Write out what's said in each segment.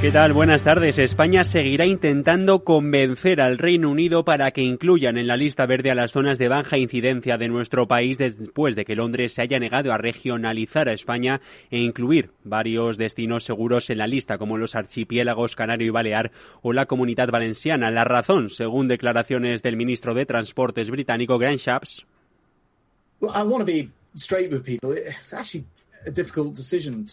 ¿Qué tal? Buenas tardes. España seguirá intentando convencer al Reino Unido para que incluyan en la lista verde a las zonas de baja incidencia de nuestro país después de que Londres se haya negado a regionalizar a España e incluir varios destinos seguros en la lista, como los archipiélagos Canario y Balear o la Comunidad Valenciana. La razón, según declaraciones del ministro de Transportes británico, Grant Shapps.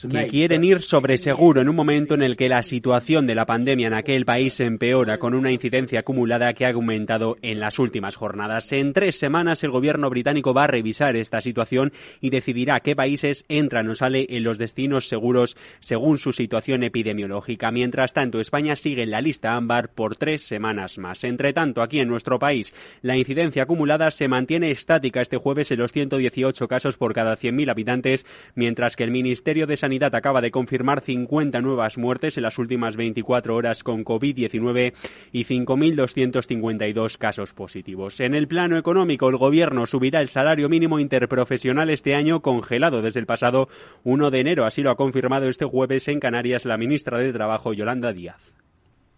Que quieren ir sobre seguro en un momento en el que la situación de la pandemia en aquel país empeora con una incidencia acumulada que ha aumentado en las últimas jornadas. En tres semanas el gobierno británico va a revisar esta situación y decidirá qué países entran o sale en los destinos seguros según su situación epidemiológica. Mientras tanto, España sigue en la lista ámbar por tres semanas más. Entre tanto, aquí en nuestro país, la incidencia acumulada se mantiene estática este jueves en los 118 casos por cada 100.000 habitantes, mientras mientras que el Ministerio de Sanidad acaba de confirmar 50 nuevas muertes en las últimas 24 horas con COVID-19 y 5.252 casos positivos. En el plano económico, el Gobierno subirá el salario mínimo interprofesional este año congelado desde el pasado 1 de enero. Así lo ha confirmado este jueves en Canarias la ministra de Trabajo, Yolanda Díaz.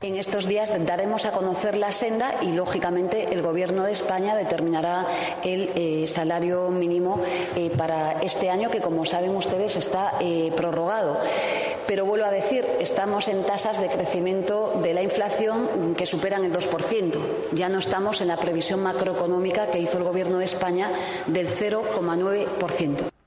En estos días daremos a conocer la senda y, lógicamente, el Gobierno de España determinará el eh, salario mínimo eh, para este año, que, como saben ustedes, está eh, prorrogado. Pero vuelvo a decir, estamos en tasas de crecimiento de la inflación que superan el 2%. Ya no estamos en la previsión macroeconómica que hizo el Gobierno de España del 0,9%.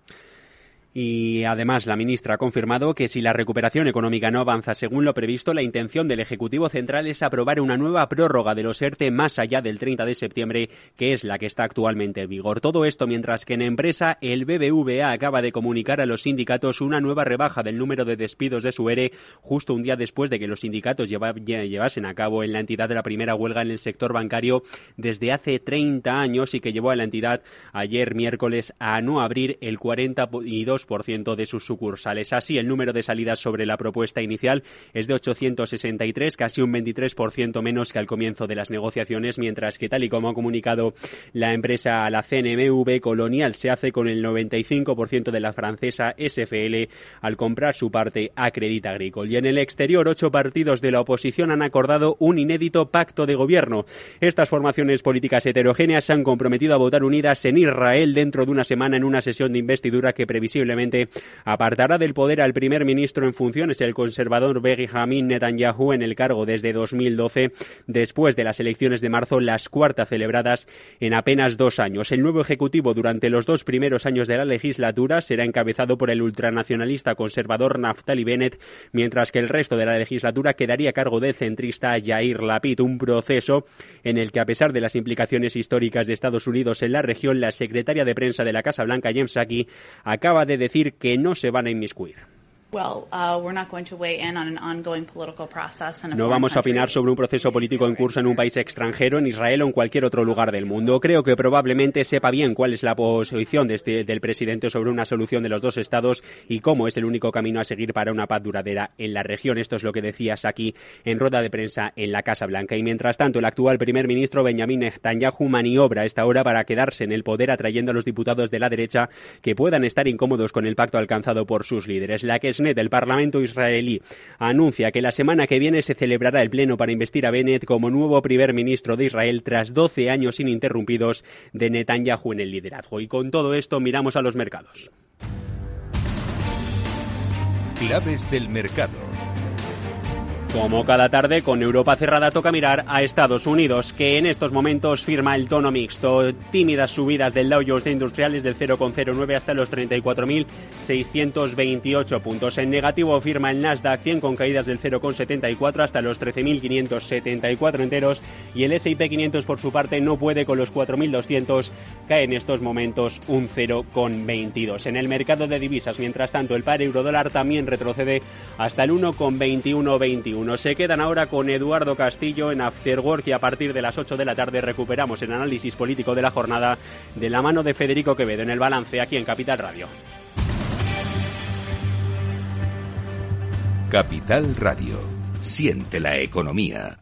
Y además, la ministra ha confirmado que si la recuperación económica no avanza según lo previsto, la intención del Ejecutivo Central es aprobar una nueva prórroga de los ERTE más allá del 30 de septiembre, que es la que está actualmente en vigor. Todo esto mientras que en empresa el BBVA acaba de comunicar a los sindicatos una nueva rebaja del número de despidos de su ERE justo un día después de que los sindicatos llevasen a cabo en la entidad de la primera huelga en el sector bancario desde hace 30 años y que llevó a la entidad ayer miércoles a no abrir el 42 ciento de sus sucursales. Así, el número de salidas sobre la propuesta inicial es de 863, casi un 23% menos que al comienzo de las negociaciones, mientras que, tal y como ha comunicado la empresa la CNMV, Colonial se hace con el 95% de la francesa SFL al comprar su parte a Crédit Agricole. Y en el exterior, ocho partidos de la oposición han acordado un inédito pacto de gobierno. Estas formaciones políticas heterogéneas se han comprometido a votar unidas en Israel dentro de una semana en una sesión de investidura que previsiblemente apartará del poder al primer ministro en funciones, el conservador Benjamin Netanyahu, en el cargo desde 2012, después de las elecciones de marzo, las cuartas celebradas en apenas dos años. El nuevo ejecutivo durante los dos primeros años de la legislatura será encabezado por el ultranacionalista conservador Naftali Bennett, mientras que el resto de la legislatura quedaría a cargo del centrista Yair Lapid, un proceso en el que, a pesar de las implicaciones históricas de Estados Unidos en la región, la secretaria de prensa de la Casa Blanca, James Saki, acaba de decir que no se van a inmiscuir. No vamos a opinar sobre un proceso político en curso en un país extranjero, en Israel o en cualquier otro lugar del mundo. Creo que probablemente sepa bien cuál es la posición de este, del presidente sobre una solución de los dos estados y cómo es el único camino a seguir para una paz duradera en la región. Esto es lo que decías aquí en rueda de prensa en la Casa Blanca. Y mientras tanto, el actual primer ministro Benjamin Netanyahu maniobra a esta hora para quedarse en el poder atrayendo a los diputados de la derecha que puedan estar incómodos con el pacto alcanzado por sus líderes. La que es del Parlamento israelí anuncia que la semana que viene se celebrará el pleno para investir a Bennett como nuevo primer ministro de Israel tras 12 años ininterrumpidos de Netanyahu en el liderazgo. Y con todo esto miramos a los mercados. Claves del mercado. Como cada tarde, con Europa cerrada toca mirar a Estados Unidos, que en estos momentos firma el tono mixto. Tímidas subidas del Dow Jones de Industriales del 0,09 hasta los 34.628 puntos. En negativo firma el Nasdaq 100 con caídas del 0,74 hasta los 13.574 enteros. Y el S&P 500 por su parte no puede con los 4.200, cae en estos momentos un 0,22. En el mercado de divisas, mientras tanto, el par euro dólar también retrocede hasta el 1,2121 se quedan ahora con Eduardo Castillo en Afterwork y a partir de las 8 de la tarde recuperamos el análisis político de la jornada de la mano de Federico Quevedo en el balance aquí en Capital Radio. Capital Radio. Siente la economía.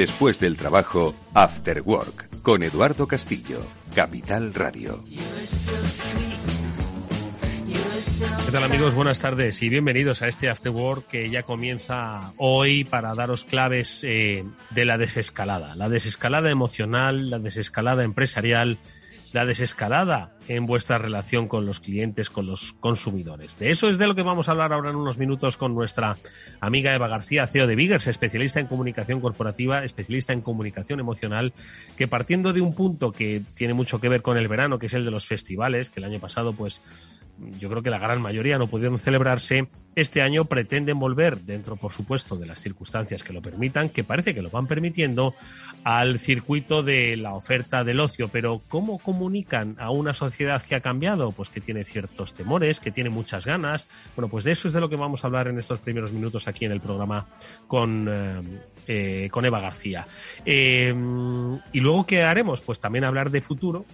Después del trabajo, After Work, con Eduardo Castillo, Capital Radio. ¿Qué tal amigos? Buenas tardes y bienvenidos a este After Work que ya comienza hoy para daros claves eh, de la desescalada. La desescalada emocional, la desescalada empresarial, la desescalada en vuestra relación con los clientes, con los consumidores. De eso es de lo que vamos a hablar ahora en unos minutos con nuestra amiga Eva García, CEO de Biggers, especialista en comunicación corporativa, especialista en comunicación emocional, que partiendo de un punto que tiene mucho que ver con el verano, que es el de los festivales, que el año pasado pues yo creo que la gran mayoría no pudieron celebrarse, este año pretenden volver, dentro por supuesto de las circunstancias que lo permitan, que parece que lo van permitiendo, al circuito de la oferta del ocio. Pero ¿cómo comunican a una sociedad que ha cambiado? Pues que tiene ciertos temores, que tiene muchas ganas. Bueno, pues de eso es de lo que vamos a hablar en estos primeros minutos aquí en el programa con, eh, eh, con Eva García. Eh, y luego, ¿qué haremos? Pues también hablar de futuro,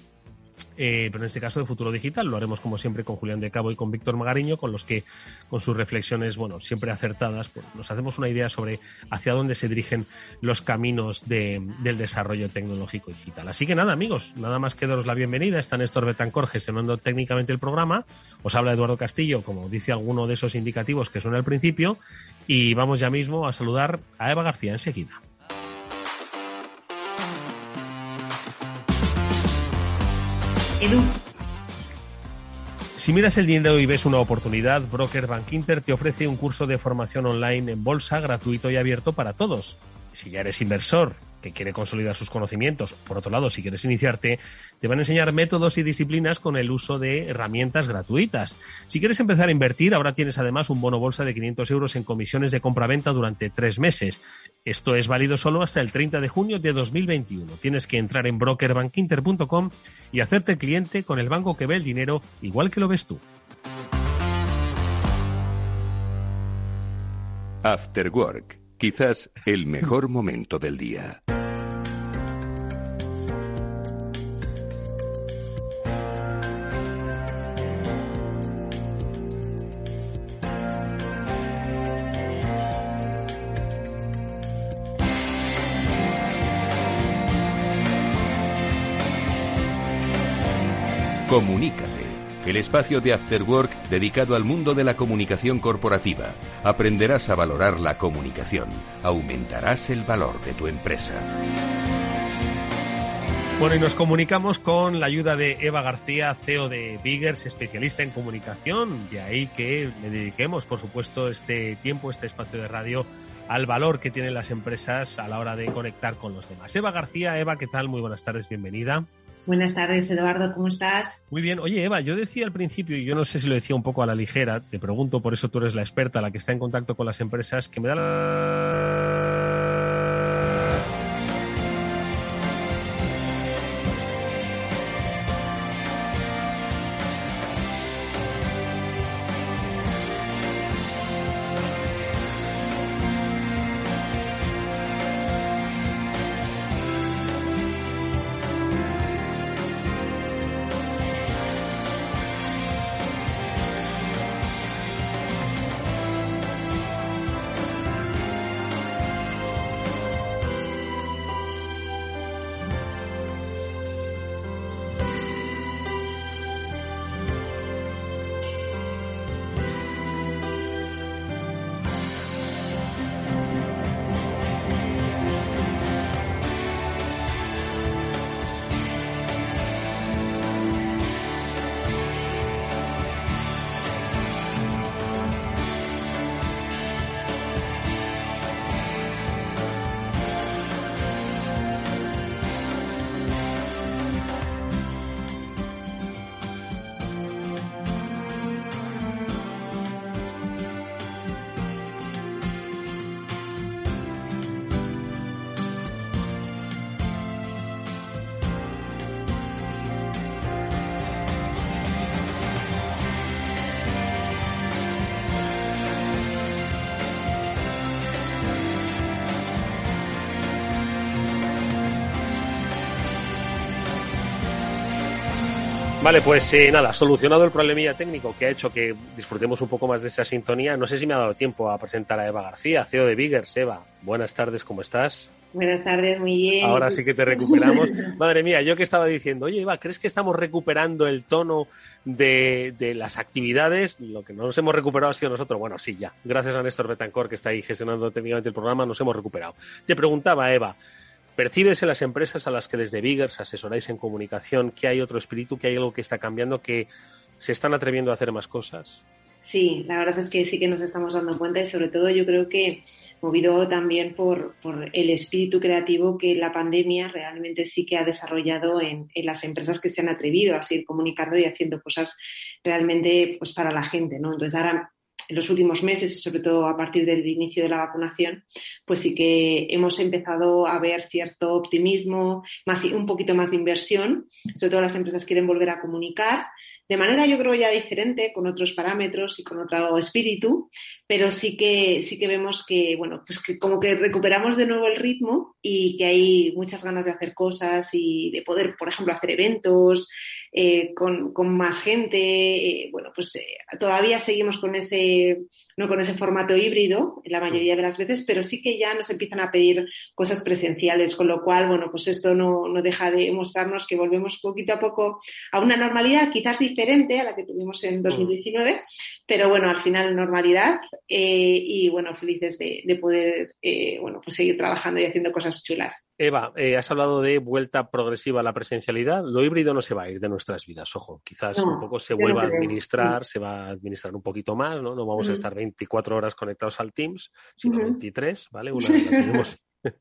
eh, pero en este caso de futuro digital. Lo haremos como siempre con Julián de Cabo y con Víctor Magariño, con los que, con sus reflexiones, bueno, siempre acertadas, pues, nos hacemos una idea sobre hacia dónde se dirigen los caminos de, del desarrollo tecnológico digital. Así que nada, amigos, nada más que daros la bienvenida. Está Néstor Betancor gestionando técnicamente el programa. Os habla Eduardo Castillo, como dice alguno de esos indicativos que suena al principio. Y vamos ya mismo a saludar a Eva García enseguida. Si miras el dinero y ves una oportunidad, Broker Bank Inter te ofrece un curso de formación online en bolsa gratuito y abierto para todos. Si ya eres inversor que quiere consolidar sus conocimientos, por otro lado, si quieres iniciarte, te van a enseñar métodos y disciplinas con el uso de herramientas gratuitas. Si quieres empezar a invertir, ahora tienes además un bono bolsa de 500 euros en comisiones de compra-venta durante tres meses. Esto es válido solo hasta el 30 de junio de 2021. Tienes que entrar en brokerbankinter.com y hacerte cliente con el banco que ve el dinero igual que lo ves tú. After Work, quizás el mejor momento del día. Comunícate, el espacio de After Work dedicado al mundo de la comunicación corporativa. Aprenderás a valorar la comunicación, aumentarás el valor de tu empresa. Bueno, y nos comunicamos con la ayuda de Eva García, CEO de Biggers, especialista en comunicación. De ahí que le dediquemos, por supuesto, este tiempo, este espacio de radio al valor que tienen las empresas a la hora de conectar con los demás. Eva García, Eva, ¿qué tal? Muy buenas tardes, bienvenida. Buenas tardes, Eduardo, ¿cómo estás? Muy bien. Oye, Eva, yo decía al principio, y yo no sé si lo decía un poco a la ligera, te pregunto, por eso tú eres la experta, la que está en contacto con las empresas, que me da la Vale, pues eh, nada, solucionado el problemilla técnico que ha hecho que disfrutemos un poco más de esa sintonía. No sé si me ha dado tiempo a presentar a Eva García, CEO de Biggers. Eva, buenas tardes, ¿cómo estás? Buenas tardes, muy bien. Ahora sí que te recuperamos. Madre mía, yo que estaba diciendo, oye Eva, ¿crees que estamos recuperando el tono de, de, las actividades? Lo que no nos hemos recuperado ha sido nosotros. Bueno, sí, ya. Gracias a Néstor Betancor, que está ahí gestionando técnicamente el programa, nos hemos recuperado. Te preguntaba, Eva, ¿Percibes en las empresas a las que desde Biggers asesoráis en comunicación que hay otro espíritu, que hay algo que está cambiando, que se están atreviendo a hacer más cosas? Sí, la verdad es que sí que nos estamos dando cuenta y sobre todo yo creo que movido también por, por el espíritu creativo que la pandemia realmente sí que ha desarrollado en, en, las empresas que se han atrevido a seguir comunicando y haciendo cosas realmente pues para la gente, ¿no? Entonces ahora en los últimos meses sobre todo a partir del inicio de la vacunación, pues sí que hemos empezado a ver cierto optimismo, más, un poquito más de inversión, sobre todo las empresas quieren volver a comunicar de manera yo creo ya diferente, con otros parámetros y con otro espíritu, pero sí que, sí que vemos que, bueno, pues que como que recuperamos de nuevo el ritmo y que hay muchas ganas de hacer cosas y de poder, por ejemplo, hacer eventos eh, con, con, más gente. Eh, bueno, pues eh, todavía seguimos con ese, no con ese formato híbrido la mayoría de las veces, pero sí que ya nos empiezan a pedir cosas presenciales, con lo cual, bueno, pues esto no, no deja de mostrarnos que volvemos poquito a poco a una normalidad quizás diferente a la que tuvimos en 2019, pero bueno, al final normalidad y bueno, felices de, de poder, bueno, pues seguir trabajando y haciendo cosas chulas. Eva, eh, has hablado de vuelta progresiva a la presencialidad. Lo híbrido no se va a ir de nuestras vidas, ojo. Quizás No, un poco se vuelva a administrar, se va a administrar un poquito más, ¿no? No vamos a Mm. estar 24 horas conectados al Teams, sino Ujú. 23, ¿vale? Una la tenemos.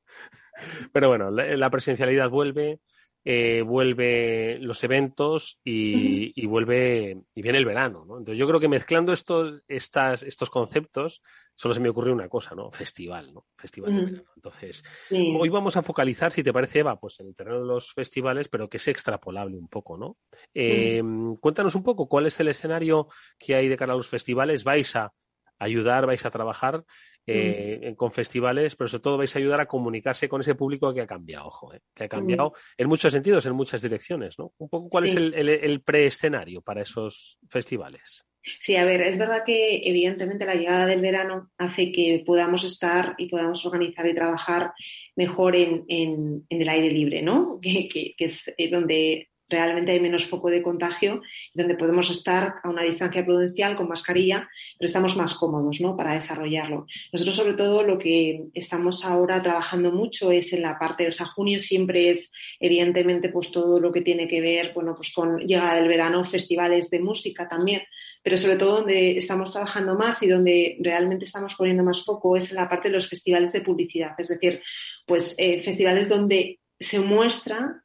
Pero bueno, la, la presencialidad vuelve, eh, vuelve los eventos y, y vuelve y viene el verano, ¿no? Entonces yo creo que mezclando estos, estas, estos conceptos, solo se me ocurre una cosa, ¿no? Festival, ¿no? Festival de Mm. verano. Entonces, Sí. Hoy vamos a focalizar, si te parece, Eva, pues en el terreno de los festivales, pero que es extrapolable un poco, ¿no? Eh, Cuéntanos un poco cuál es el escenario que hay de cara a los festivales. ¿Vais a ayudar, vais a trabajar eh, en- con festivales, pero sobre todo vais a ayudar a comunicarse con ese público que ha cambiado, ojo, eh, que ha cambiado en muchos sentidos, en muchas direcciones, ¿no? Un poco cuál es el, el, el preescenario para esos festivales. Sí, a ver, es verdad que evidentemente la llegada del verano hace que podamos estar y podamos organizar y trabajar mejor en, en- el aire libre, ¿no? Que, que- que es eh, donde realmente hay menos foco de contagio, donde podemos estar a una distancia prudencial con mascarilla, pero estamos más cómodos, ¿no? Para desarrollarlo. Nosotros, sobre todo, lo que estamos ahora trabajando mucho es en la parte, o sea, junio siempre es, evidentemente, pues todo lo que tiene que ver, bueno, pues con llegada del verano, festivales de música también, pero sobre todo donde estamos trabajando más y donde realmente estamos poniendo más foco es en la parte de los festivales de publicidad, es decir, pues eh, festivales donde se muestra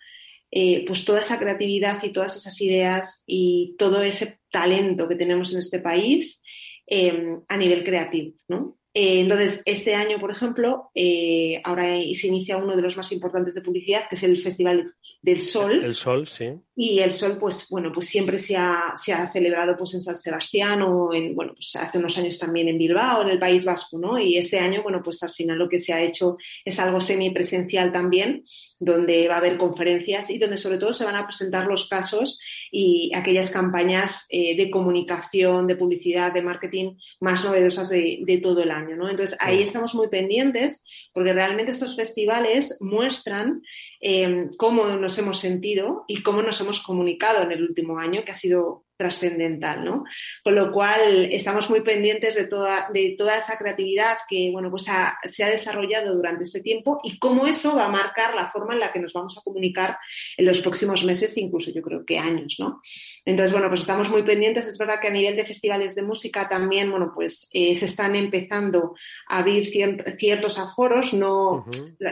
eh, pues toda esa creatividad y todas esas ideas y todo ese talento que tenemos en este país eh, a nivel creativo, ¿no? Eh, entonces, este año, por ejemplo, eh, ahora se inicia uno de los más importantes de publicidad, que es el Festival del Sol. El sol, sí. Y el sol, pues bueno, pues siempre se ha, se ha celebrado pues en San Sebastián o en, bueno, pues hace unos años también en Bilbao, en el País Vasco, ¿no? Y este año, bueno, pues al final lo que se ha hecho es algo semipresencial también, donde va a haber conferencias y donde sobre todo se van a presentar los casos y aquellas campañas eh, de comunicación, de publicidad, de marketing más novedosas de, de todo el año, ¿no? Entonces ahí estamos muy pendientes porque realmente estos festivales muestran eh, cómo nos hemos sentido y cómo nos hemos comunicado en el último año, que ha sido trascendental, ¿no? Con lo cual estamos muy pendientes de toda, de toda esa creatividad que, bueno, pues ha- se ha desarrollado durante este tiempo y cómo eso va a marcar la forma en la que nos vamos a comunicar en los próximos meses, incluso yo creo que años, ¿no? Entonces, bueno, pues estamos muy pendientes. Es verdad que a nivel de festivales de música también, bueno, pues eh, se están empezando a abrir cier- ciertos aforos, no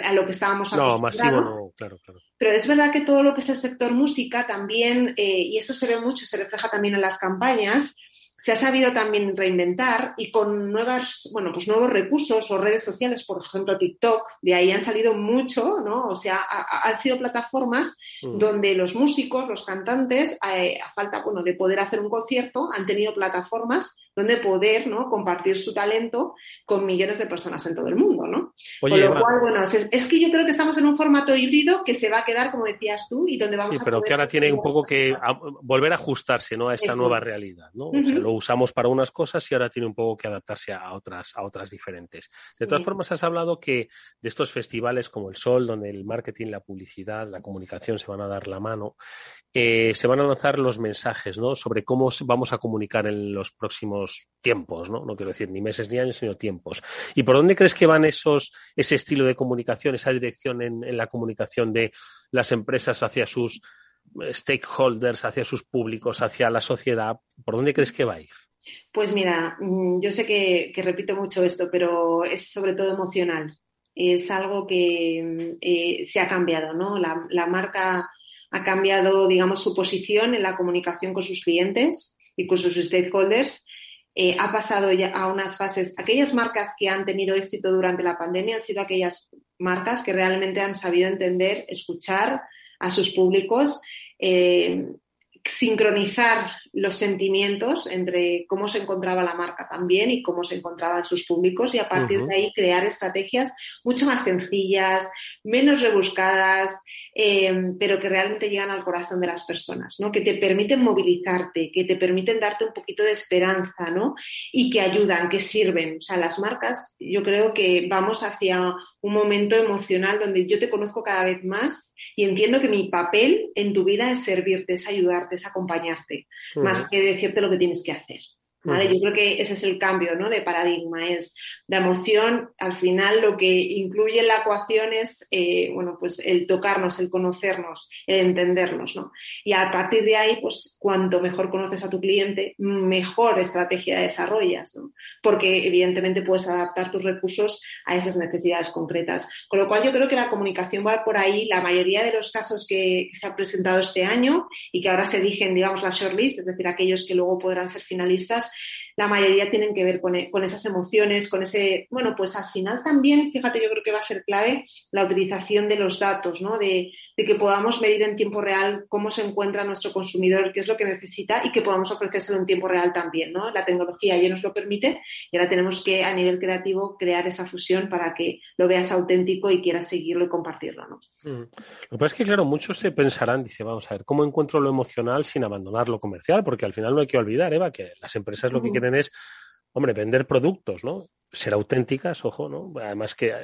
a lo que estábamos No, acostumbrados. masivo no, claro, claro. Pero es verdad que todo lo que es el sector música también, eh, y esto se ve mucho, se refleja también en las campañas, se ha sabido también reinventar y con nuevas, bueno, pues nuevos recursos o redes sociales, por ejemplo TikTok, de ahí han salido mucho, ¿no? O sea, ha- ha- han sido plataformas Mm. donde los músicos, los cantantes, eh, a falta, bueno, de poder hacer un concierto, han tenido plataformas donde poder, ¿no? Compartir su talento con millones de personas en todo el mundo, ¿no? Con lo cual, bueno, es, que yo creo que estamos en un formato híbrido que se va a quedar, como decías tú, y donde vamos sí, pero que ahora tiene un poco que volver a ajustarse ¿no? a esta nueva realidad. ¿no? lo usamos para unas cosas y ahora tiene un poco que adaptarse a otras, a otras diferentes. De todas formas, has hablado que de estos festivales como el Sol, donde el marketing, la publicidad, la comunicación se van a dar la mano, eh, se van a lanzar los mensajes ¿no? sobre cómo vamos a comunicar en los próximos tiempos, ¿no? no quiero decir ni meses ni años, sino tiempos. ¿Y por dónde crees que van esos, ese estilo de comunicación, esa dirección en, la comunicación de las empresas hacia sus stakeholders, hacia sus públicos, hacia la sociedad? ¿Por dónde crees que va a ir? Pues mira, mm, yo sé que, repito mucho esto, pero es sobre todo emocional. Es algo que mm, eh, se ha cambiado, ¿no? la marca ha cambiado, digamos, su posición en la comunicación con sus clientes y con sus stakeholders. Eh, ha pasado ya a unas fases. Aquellas marcas que han tenido éxito durante la pandemia han sido aquellas marcas que realmente han sabido entender, escuchar a sus públicos, eh, sincronizar los sentimientos entre cómo se encontraba la marca también y cómo se encontraban sus públicos y a partir de ahí crear estrategias mucho más sencillas, menos rebuscadas, eh, pero que realmente llegan al corazón de las personas, ¿no? Que te permiten movilizarte, que te permiten darte un poquito de esperanza, ¿no? Y que ayudan, que sirven. O sea, las marcas, yo creo que vamos hacia un momento emocional donde yo te conozco cada vez más y entiendo que mi papel en tu vida es servirte, es ayudarte, es acompañarte, más que decirte lo que tienes que hacer. Yo creo que ese es el cambio ¿no? de paradigma, es la emoción, al final lo que incluye en la ecuación es eh, bueno, pues el tocarnos, el conocernos, el entendernos. ¿no? Y a partir de ahí, pues cuanto mejor conoces a tu cliente, mejor estrategia desarrollas, ¿no? porque evidentemente puedes adaptar tus recursos a esas necesidades concretas. Con lo cual yo creo que la comunicación va por ahí, la mayoría de los casos que, se han presentado este año y que ahora se digen, digamos, la shortlist, es decir, aquellos que luego podrán ser finalistas, la mayoría tienen que ver e, con, esas emociones, con ese, bueno, pues al final también, fíjate, yo creo que va a ser clave la utilización de los datos, ¿no? De, de que podamos medir en tiempo real cómo se encuentra nuestro consumidor, qué es lo que necesita y que podamos ofrecérselo en tiempo real también, ¿no? La tecnología ya nos lo permite y ahora tenemos que, a nivel creativo, crear esa fusión para que lo veas auténtico y quieras seguirlo y compartirlo, ¿no? Mm. Lo que pasa es que, claro, muchos se pensarán, dice, vamos a ver, ¿cómo encuentro lo emocional sin abandonar lo comercial? Porque al final no hay que olvidar, Eva, que las empresas lo que quieren es hombre, vender productos, ¿no? Ser auténticas, ojo, ¿no? Además que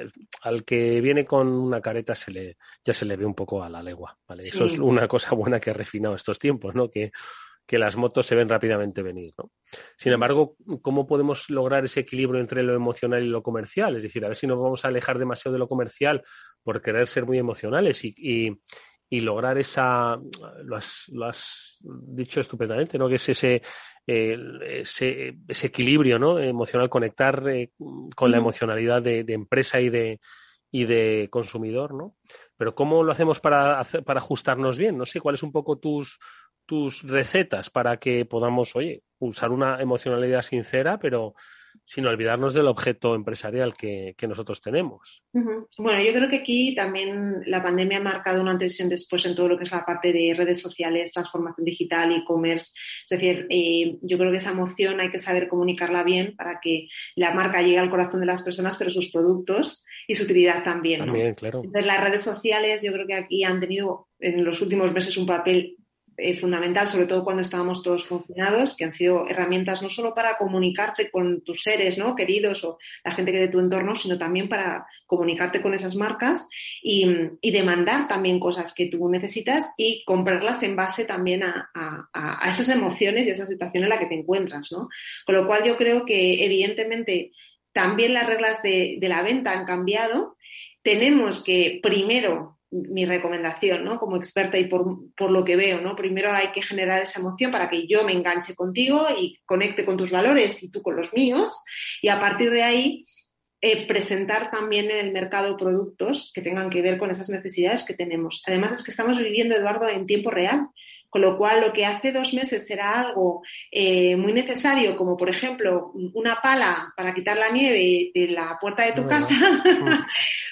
al que viene con una careta se le, ya se le ve un poco a la legua, ¿vale? Eso es una cosa buena que ha refinado estos tiempos, ¿no? Que, que las motos se ven rápidamente venir, ¿no? Sin embargo, ¿cómo podemos lograr ese equilibrio entre lo emocional y lo comercial? Es decir, a ver si nos vamos a alejar demasiado de lo comercial por querer ser muy emocionales y, y, y lograr esa, lo has, lo has, dicho estupendamente, ¿no? Que es ese, ese, ese, equilibrio ¿no? emocional, conectar eh, con la emocionalidad de, empresa y de, y de consumidor, ¿no? Pero ¿cómo lo hacemos para, para ajustarnos bien? No sé, ¿cuáles un poco tus, tus recetas para que podamos, oye, usar una emocionalidad sincera, pero sin olvidarnos del objeto empresarial que, nosotros tenemos. Bueno, yo creo que aquí también la pandemia ha marcado una antes y después en todo lo que es la parte de redes sociales, transformación digital, e-commerce. Es decir, eh, yo creo que esa emoción hay que saber comunicarla bien para que la marca llegue al corazón de las personas, pero sus productos y su utilidad también. También, claro. Entonces, las redes sociales yo creo que aquí han tenido en los últimos meses un papel eh, fundamental, sobre todo cuando estábamos todos confinados, que han sido herramientas no solo para comunicarte con tus seres ¿no? queridos o la gente que de tu entorno, sino también para comunicarte con esas marcas y, demandar también cosas que tú necesitas y comprarlas en base también a, esas emociones y a esa situación en la que te encuentras. ¿no? Con lo cual yo creo que evidentemente también las reglas de, de la venta han cambiado. Tenemos que primero mi recomendación, ¿no? Como experta y por, lo que veo, ¿no? Primero hay que generar esa emoción para que yo me enganche contigo y conecte con tus valores y tú con los míos. Y a partir de ahí, eh, presentar también en el mercado productos que tengan que ver con esas necesidades que tenemos. Además es que estamos viviendo, Eduardo, en tiempo real Con lo cual, lo que hace dos meses era algo eh, muy necesario, como por ejemplo una pala para quitar la nieve de la puerta de tu casa,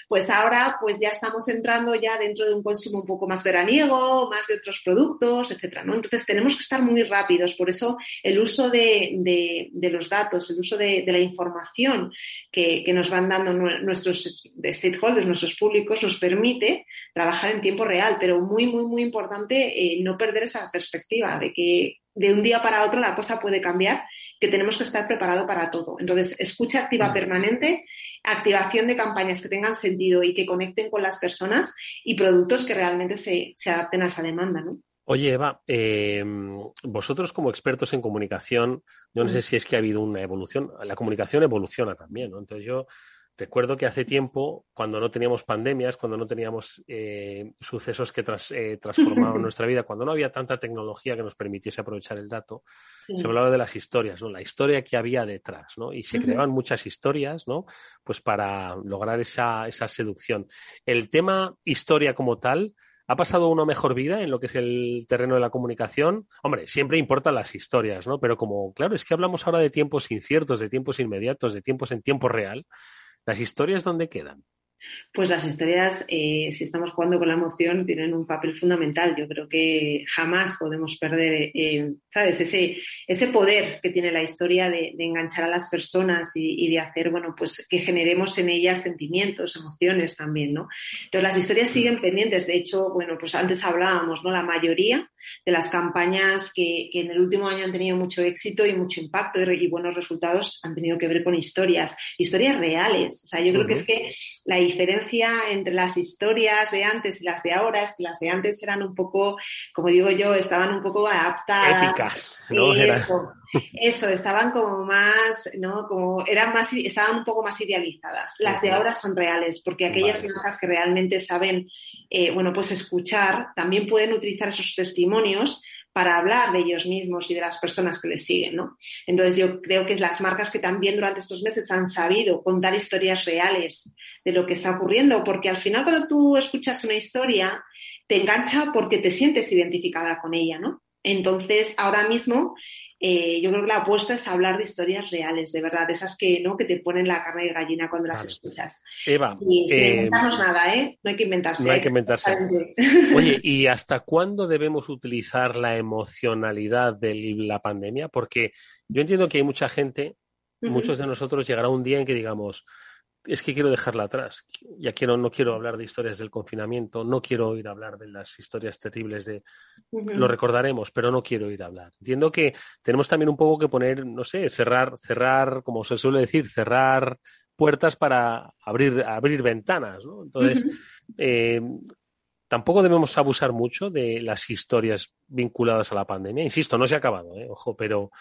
pues ahora pues ya estamos entrando ya dentro de un consumo un poco más veraniego, más de otros productos, etcétera, ¿no? Entonces tenemos que estar muy rápidos. Por eso el uso de, los datos, el uso de, la información que, nos van dando nuestros stakeholders, nuestros públicos, nos permite trabajar en tiempo real, pero muy, muy, muy importante eh, no perder esa perspectiva de que de un día para otro la cosa puede cambiar, que tenemos que estar preparados para todo. Entonces, escucha activa permanente, activación de campañas que tengan sentido y que conecten con las personas y productos que realmente se, adapten a esa demanda, ¿no? Oye, Eva, em, vosotros como expertos en comunicación, yo no sé mm. si es que ha habido una evolución, la comunicación evoluciona también, ¿no? Entonces yo Recuerdo que hace tiempo, cuando no teníamos pandemias, cuando no teníamos eh, sucesos que eh, transformaban nuestra vida, cuando no había tanta tecnología que nos permitiese aprovechar el dato, se hablaba de las historias, ¿no? La historia que había detrás, ¿no? Y se creaban muchas historias, ¿no? Pues para lograr esa, esa seducción. El tema historia como tal, ¿Ha pasado una mejor vida en lo que es el terreno de la comunicación? Hombre, siempre importan las historias, ¿no? Pero como, claro, es que hablamos ahora de tiempos inciertos, de tiempos inmediatos, de tiempos en tiempo real, ¿Las historias dónde quedan? Pues las historias, eh, si estamos jugando con la emoción, tienen un papel fundamental. Yo creo que jamás podemos perder, eh, ¿sabes? Ese, ese poder que tiene la historia de, enganchar a las personas y, de hacer, bueno, pues que generemos en ellas sentimientos, emociones también, ¿no? Entonces las historias siguen pendientes. De hecho, bueno, pues antes hablábamos, ¿no? La mayoría de las campañas que, en el último año han tenido mucho éxito y mucho impacto y, buenos resultados han tenido que ver con historias, historias reales. O sea, yo creo que es que la diferencia entre las historias de antes y las de ahora es que las de antes eran un poco, como digo yo, estaban un poco adaptadas. Épicas, ¿no? Eso, estaban como más, ¿no? Como eran más, estaban un poco más idealizadas. Las de ahora son reales, porque aquellas marcas que realmente saben, eh, bueno, pues escuchar, también pueden utilizar esos testimonios para hablar de ellos mismos y de las personas que les siguen, ¿no? Entonces yo creo que las marcas que también durante estos meses han sabido contar historias reales de lo que está ocurriendo, porque al final cuando tú escuchas una historia, te engancha porque te sientes identificada con ella, ¿no? Entonces, ahora mismo eh, yo creo que la apuesta es hablar de historias reales, de verdad, de esas que, ¿no? que te ponen la carne de gallina cuando las escuchas. Eva. Y sin eh, inventarnos nada, ¿eh? No hay que inventarse. No hay que inventarse. Oye, ¿y hasta cuándo debemos utilizar la emocionalidad de la pandemia? Porque yo entiendo que hay mucha gente, muchos de nosotros llegará un día en que digamos, es que quiero dejarla atrás. Ya quiero, no quiero hablar de historias del confinamiento, no quiero oír hablar de las historias terribles de. Lo recordaremos, pero no quiero ir a hablar. Entiendo que tenemos también un poco que poner, no sé, cerrar, cerrar, como se suele decir, cerrar puertas para abrir, abrir ventanas, ¿no? Entonces, eh, tampoco debemos abusar mucho de las historias vinculadas a la pandemia. Insisto, no se ha acabado, ¿eh? ojo, pero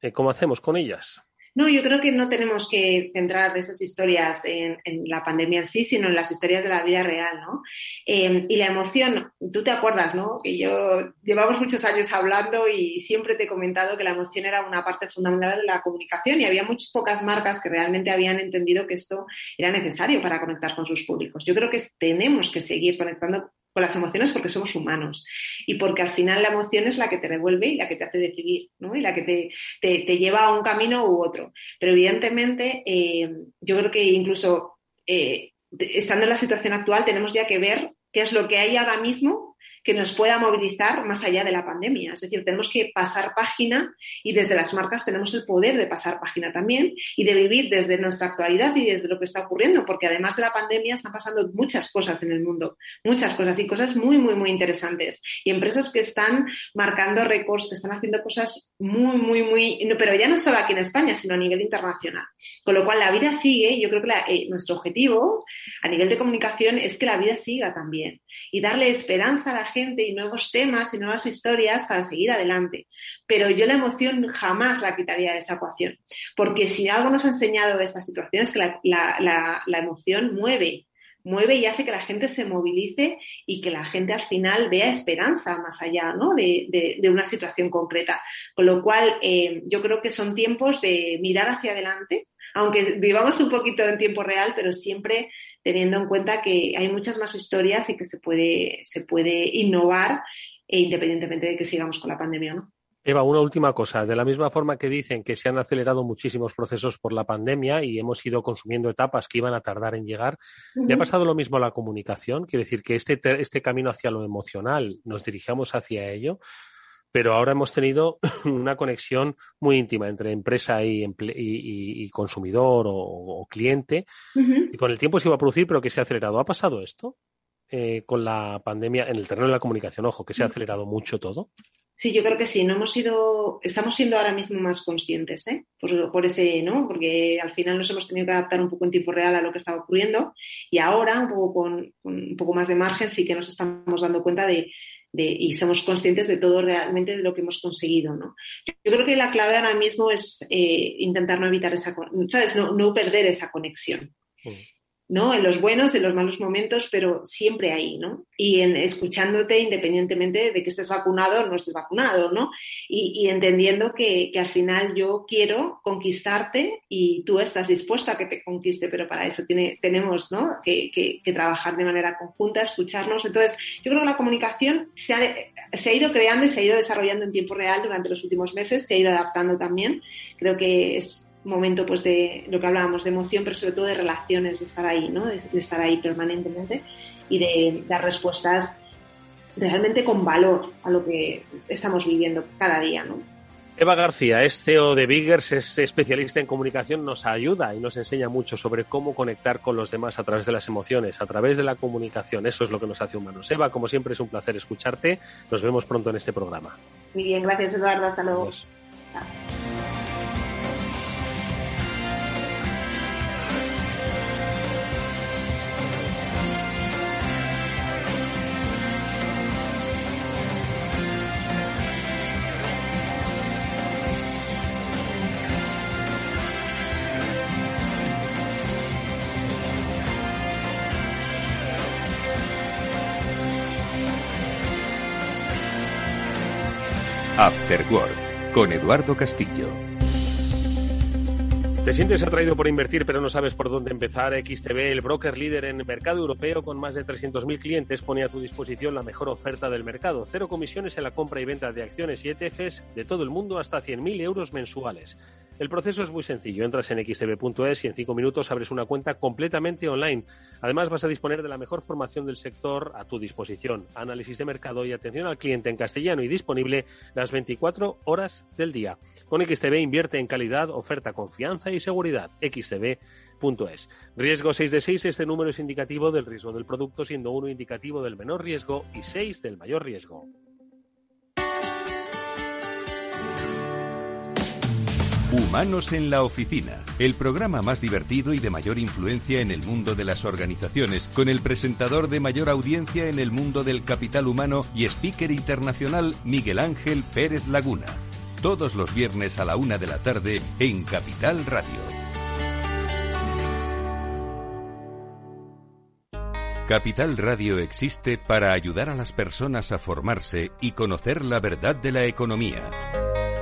eh, ¿cómo hacemos con ellas? No, yo creo que no tenemos que centrar esas historias en, la pandemia en sí, sino en las historias de la vida real, ¿no? Em, y la emoción, tú te acuerdas, ¿no? Que yo llevamos muchos años hablando y siempre te he comentado que la emoción era una parte fundamental de la comunicación y había muchas pocas marcas que realmente habían entendido que esto era necesario para conectar con sus públicos. Yo creo que tenemos que seguir conectando con las emociones porque somos humanos y porque al final la emoción es la que te revuelve y la que te hace decidir, ¿no? Y la que te, te, lleva a un camino u otro. Pero evidentemente, eh, yo creo que incluso eh, estando en la situación actual tenemos ya que ver qué es lo que hay ahora mismo que nos pueda movilizar más allá de la pandemia. Es decir, tenemos que pasar página y desde las marcas tenemos el poder de pasar página también y de vivir desde nuestra actualidad y desde lo que está ocurriendo, porque además de la pandemia están pasando muchas cosas en el mundo, muchas cosas y cosas muy, muy, muy interesantes. Y empresas que están marcando récords, que están haciendo cosas muy, muy, muy, pero ya no solo aquí en España, sino a nivel internacional. Con lo cual la vida sigue yo creo que eh, nuestro objetivo a nivel de comunicación es que la vida siga también y darle esperanza a la gente y nuevos temas y nuevas historias para seguir adelante. Pero yo la emoción jamás la quitaría de esa ecuación, porque si algo nos ha enseñado esta situación es que la, emoción mueve, mueve y hace que la gente se movilice y que la gente al final vea esperanza más allá de, una situación concreta. Con lo cual, eh, yo creo que son tiempos de mirar hacia adelante, aunque vivamos un poquito en tiempo real, pero siempre teniendo en cuenta que hay muchas más historias y que se puede, se puede innovar e independientemente de que sigamos con la pandemia o no. Eva, una última cosa. De la misma forma que dicen que se han acelerado muchísimos procesos por la pandemia y hemos ido consumiendo etapas que iban a tardar en llegar, ¿le ha pasado lo mismo a la comunicación? Quiere decir que este, este camino hacia lo emocional nos dirigíamos hacia ello, pero ahora hemos tenido una conexión muy íntima entre empresa y, y, consumidor o, cliente, y con el tiempo se iba a producir, pero que se ha acelerado. ¿Ha pasado esto eh, con la pandemia en el terreno de la comunicación? Ojo, que se ha acelerado mucho todo. Sí, yo creo que sí. No hemos sido, estamos siendo ahora mismo más conscientes, ¿eh? por, ese, ¿no? Porque al final nos hemos tenido que adaptar un poco en tiempo real a lo que estaba ocurriendo y ahora, un poco con, un poco más de margen, sí que nos estamos dando cuenta de, y somos conscientes de todo realmente de lo que hemos conseguido, ¿no? Yo creo que la clave ahora mismo es eh, intentar no evitar esa, ¿sabes? No, no perder esa conexión. Mm. ¿No? En los buenos, en los malos momentos, pero siempre ahí, ¿no? Y en, escuchándote independientemente de que estés vacunado o no estés vacunado, ¿no? Y, entendiendo que, al final yo quiero conquistarte y tú estás dispuesto a que te conquiste, pero para eso tiene, tenemos, ¿no? Que, trabajar de manera conjunta, escucharnos. Entonces, yo creo que la comunicación se ha, se ha ido creando y se ha ido desarrollando en tiempo real durante los últimos meses, se ha ido adaptando también. Creo que es momento pues de lo que hablábamos de emoción, pero sobre todo de relaciones, de estar ahí, ¿no? De, estar ahí permanentemente y de dar respuestas realmente con valor a lo que estamos viviendo cada día, ¿no? Eva García es CEO de Biggers, es especialista en comunicación, nos ayuda y nos enseña mucho sobre cómo conectar con los demás a través de las emociones, a través de la comunicación. Eso es lo que nos hace humanos. Eva, como siempre es un placer escucharte. Nos vemos pronto en este programa. Muy bien, gracias Eduardo. Hasta luego. Con Eduardo Castillo. ¿Te sientes atraído por invertir pero no sabes por dónde empezar? XTB, el broker líder en el mercado europeo con más de 300.000 clientes, pone a tu disposición la mejor oferta del mercado. Cero comisiones en la compra y venta de acciones y ETFs de todo el mundo hasta 100.000 euros mensuales. El proceso es muy sencillo. Entras en xtb.es y en cinco minutos abres una cuenta completamente online. Además, vas a disponer de la mejor formación del sector a tu disposición. Análisis de mercado y atención al cliente en castellano y disponible las 24 horas del día. Con XTB invierte en calidad, oferta, confianza y seguridad. xtb.es. Riesgo 6 de 6. Este número es indicativo del riesgo del producto, siendo uno indicativo del menor riesgo y 6 del mayor riesgo. Humanos en la Oficina, el programa más divertido y de mayor influencia en el mundo de las organizaciones, con el presentador de mayor audiencia en el mundo del capital humano y speaker internacional Miguel Ángel Pérez Laguna. Todos los viernes a la una de la tarde en Capital Radio. Capital Radio existe para ayudar a las personas a formarse y conocer la verdad de la economía.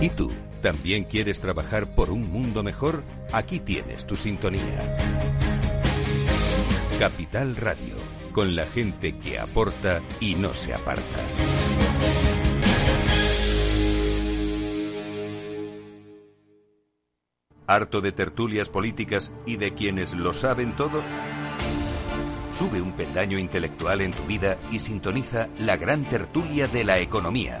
¿Y tú? ¿También quieres trabajar por un mundo mejor? Aquí tienes tu sintonía. Capital Radio, con la gente que aporta y no se aparta. ¿Harto de tertulias políticas y de quienes lo saben todo? Sube un peldaño intelectual en tu vida y sintoniza la gran tertulia de la economía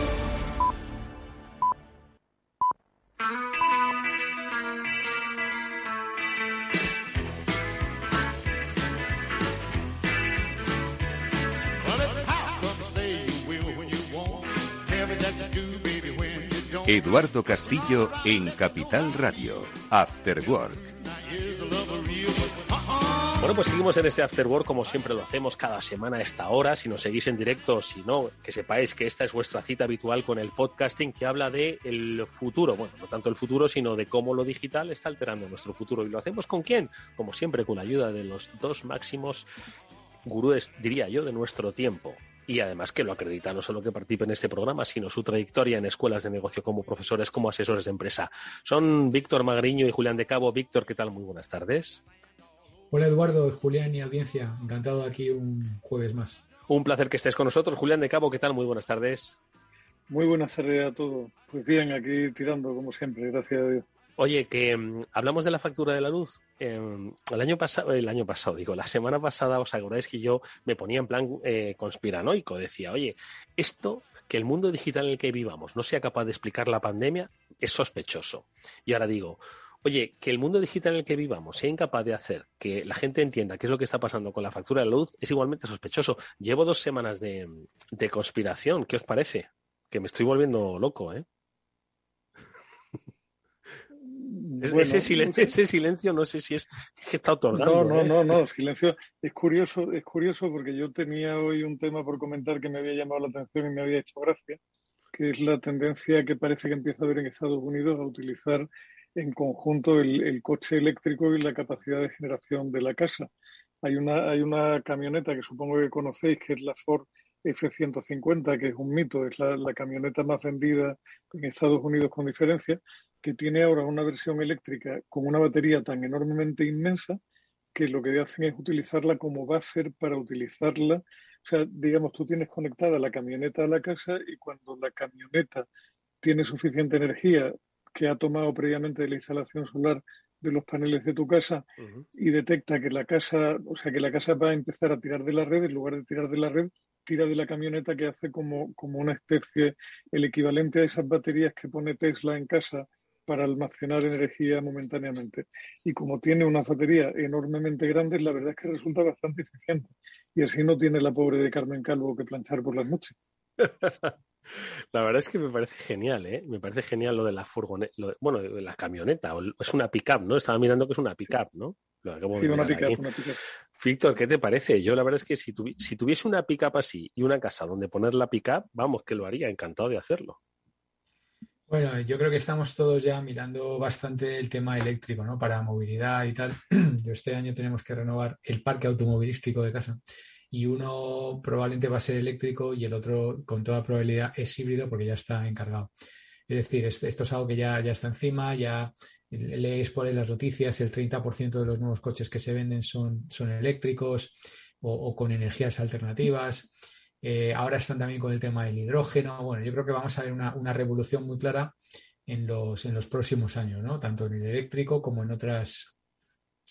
Eduardo Castillo en Capital Radio, After Work. Bueno, pues seguimos en este After Work como siempre lo hacemos cada semana a esta hora. Si nos seguís en directo, si no, que sepáis que esta es vuestra cita habitual con el podcasting que habla de el futuro. Bueno, no tanto el futuro, sino de cómo lo digital está alterando nuestro futuro. ¿Y lo hacemos con quién? Como siempre, con la ayuda de los dos máximos gurúes, diría yo, de nuestro tiempo y además que lo acredita no solo que participe en este programa, sino su trayectoria en escuelas de negocio como profesores, como asesores de empresa. Son Víctor Magriño y Julián de Cabo. Víctor, ¿qué tal? Muy buenas tardes. Hola Eduardo, Julián y audiencia. Encantado aquí un jueves más. Un placer que estés con nosotros. Julián de Cabo, ¿qué tal? Muy buenas tardes. Muy buenas tardes a todos. Pues bien, aquí tirando como siempre, gracias a Dios. Oye, que mm, hablamos de la factura de la luz. Em, el año pasado, el año pasado, digo, la semana pasada, ¿os acordáis que yo me ponía en plan eh, conspiranoico? Decía, oye, esto que el mundo digital en el que vivamos no sea capaz de explicar la pandemia es sospechoso. Y ahora digo, oye, que el mundo digital en el que vivamos sea incapaz de hacer que la gente entienda qué es lo que está pasando con la factura de la luz es igualmente sospechoso. Llevo dos semanas de, de conspiración. ¿Qué os parece? Que me estoy volviendo loco, ¿eh? Ese, silencio, ese silencio no sé si es que está otorgando. No, no, ¿eh? no, no, silencio. Es curioso, es curioso porque yo tenía hoy un tema por comentar que me había llamado la atención y me había hecho gracia, que es la tendencia que parece que empieza a haber en Estados Unidos a utilizar en conjunto el, el coche eléctrico y la capacidad de generación de la casa. Hay una, hay una camioneta que supongo que conocéis, que es la Ford F-150, que es un mito, es la, la, camioneta más vendida en Estados Unidos con diferencia, que tiene ahora una versión eléctrica con una batería tan enormemente inmensa que lo que hacen es utilizarla como base para utilizarla. O sea, digamos, tú tienes conectada la camioneta a la casa y cuando la camioneta tiene suficiente energía que ha tomado previamente de la instalación solar de los paneles de tu casa uh -huh. y detecta que la casa, o sea, que la casa va a empezar a tirar de la red, en lugar de tirar de la red, tira de la camioneta que hace como, como una especie, el equivalente a esas baterías que pone Tesla en casa para almacenar energía momentáneamente. Y como tiene una batería enormemente grande, la verdad es que resulta bastante eficiente. Y así no tiene la pobre de Carmen Calvo que planchar por las noches. La verdad es que me parece genial, ¿eh? Me parece genial lo de la furgoneta, bueno, de la camioneta, es una pick-up, ¿no? Estaba mirando que es una pick-up, ¿no? Lo acabo sí, de una pick-up, una pick Víctor, ¿qué te parece? Yo la verdad es que si, tuvi si tuviese una pick-up así y una casa donde poner la pick-up, vamos, que lo haría, encantado de hacerlo. Bueno, yo creo que estamos todos ya mirando bastante el tema eléctrico, ¿no? Para movilidad y tal. Yo este año tenemos que renovar el parque automovilístico de casa y uno probablemente va a ser eléctrico y el otro con toda probabilidad es híbrido porque ya está encargado. Es decir, esto es algo que ya, ya está encima, ya lees por ahí las noticias, el 30% de los nuevos coches que se venden son, son eléctricos o, con energías alternativas. Eh, ahora están también con el tema del hidrógeno. Bueno, yo creo que vamos a ver una, una revolución muy clara en los, en los próximos años, ¿no? Tanto en el eléctrico como en otras.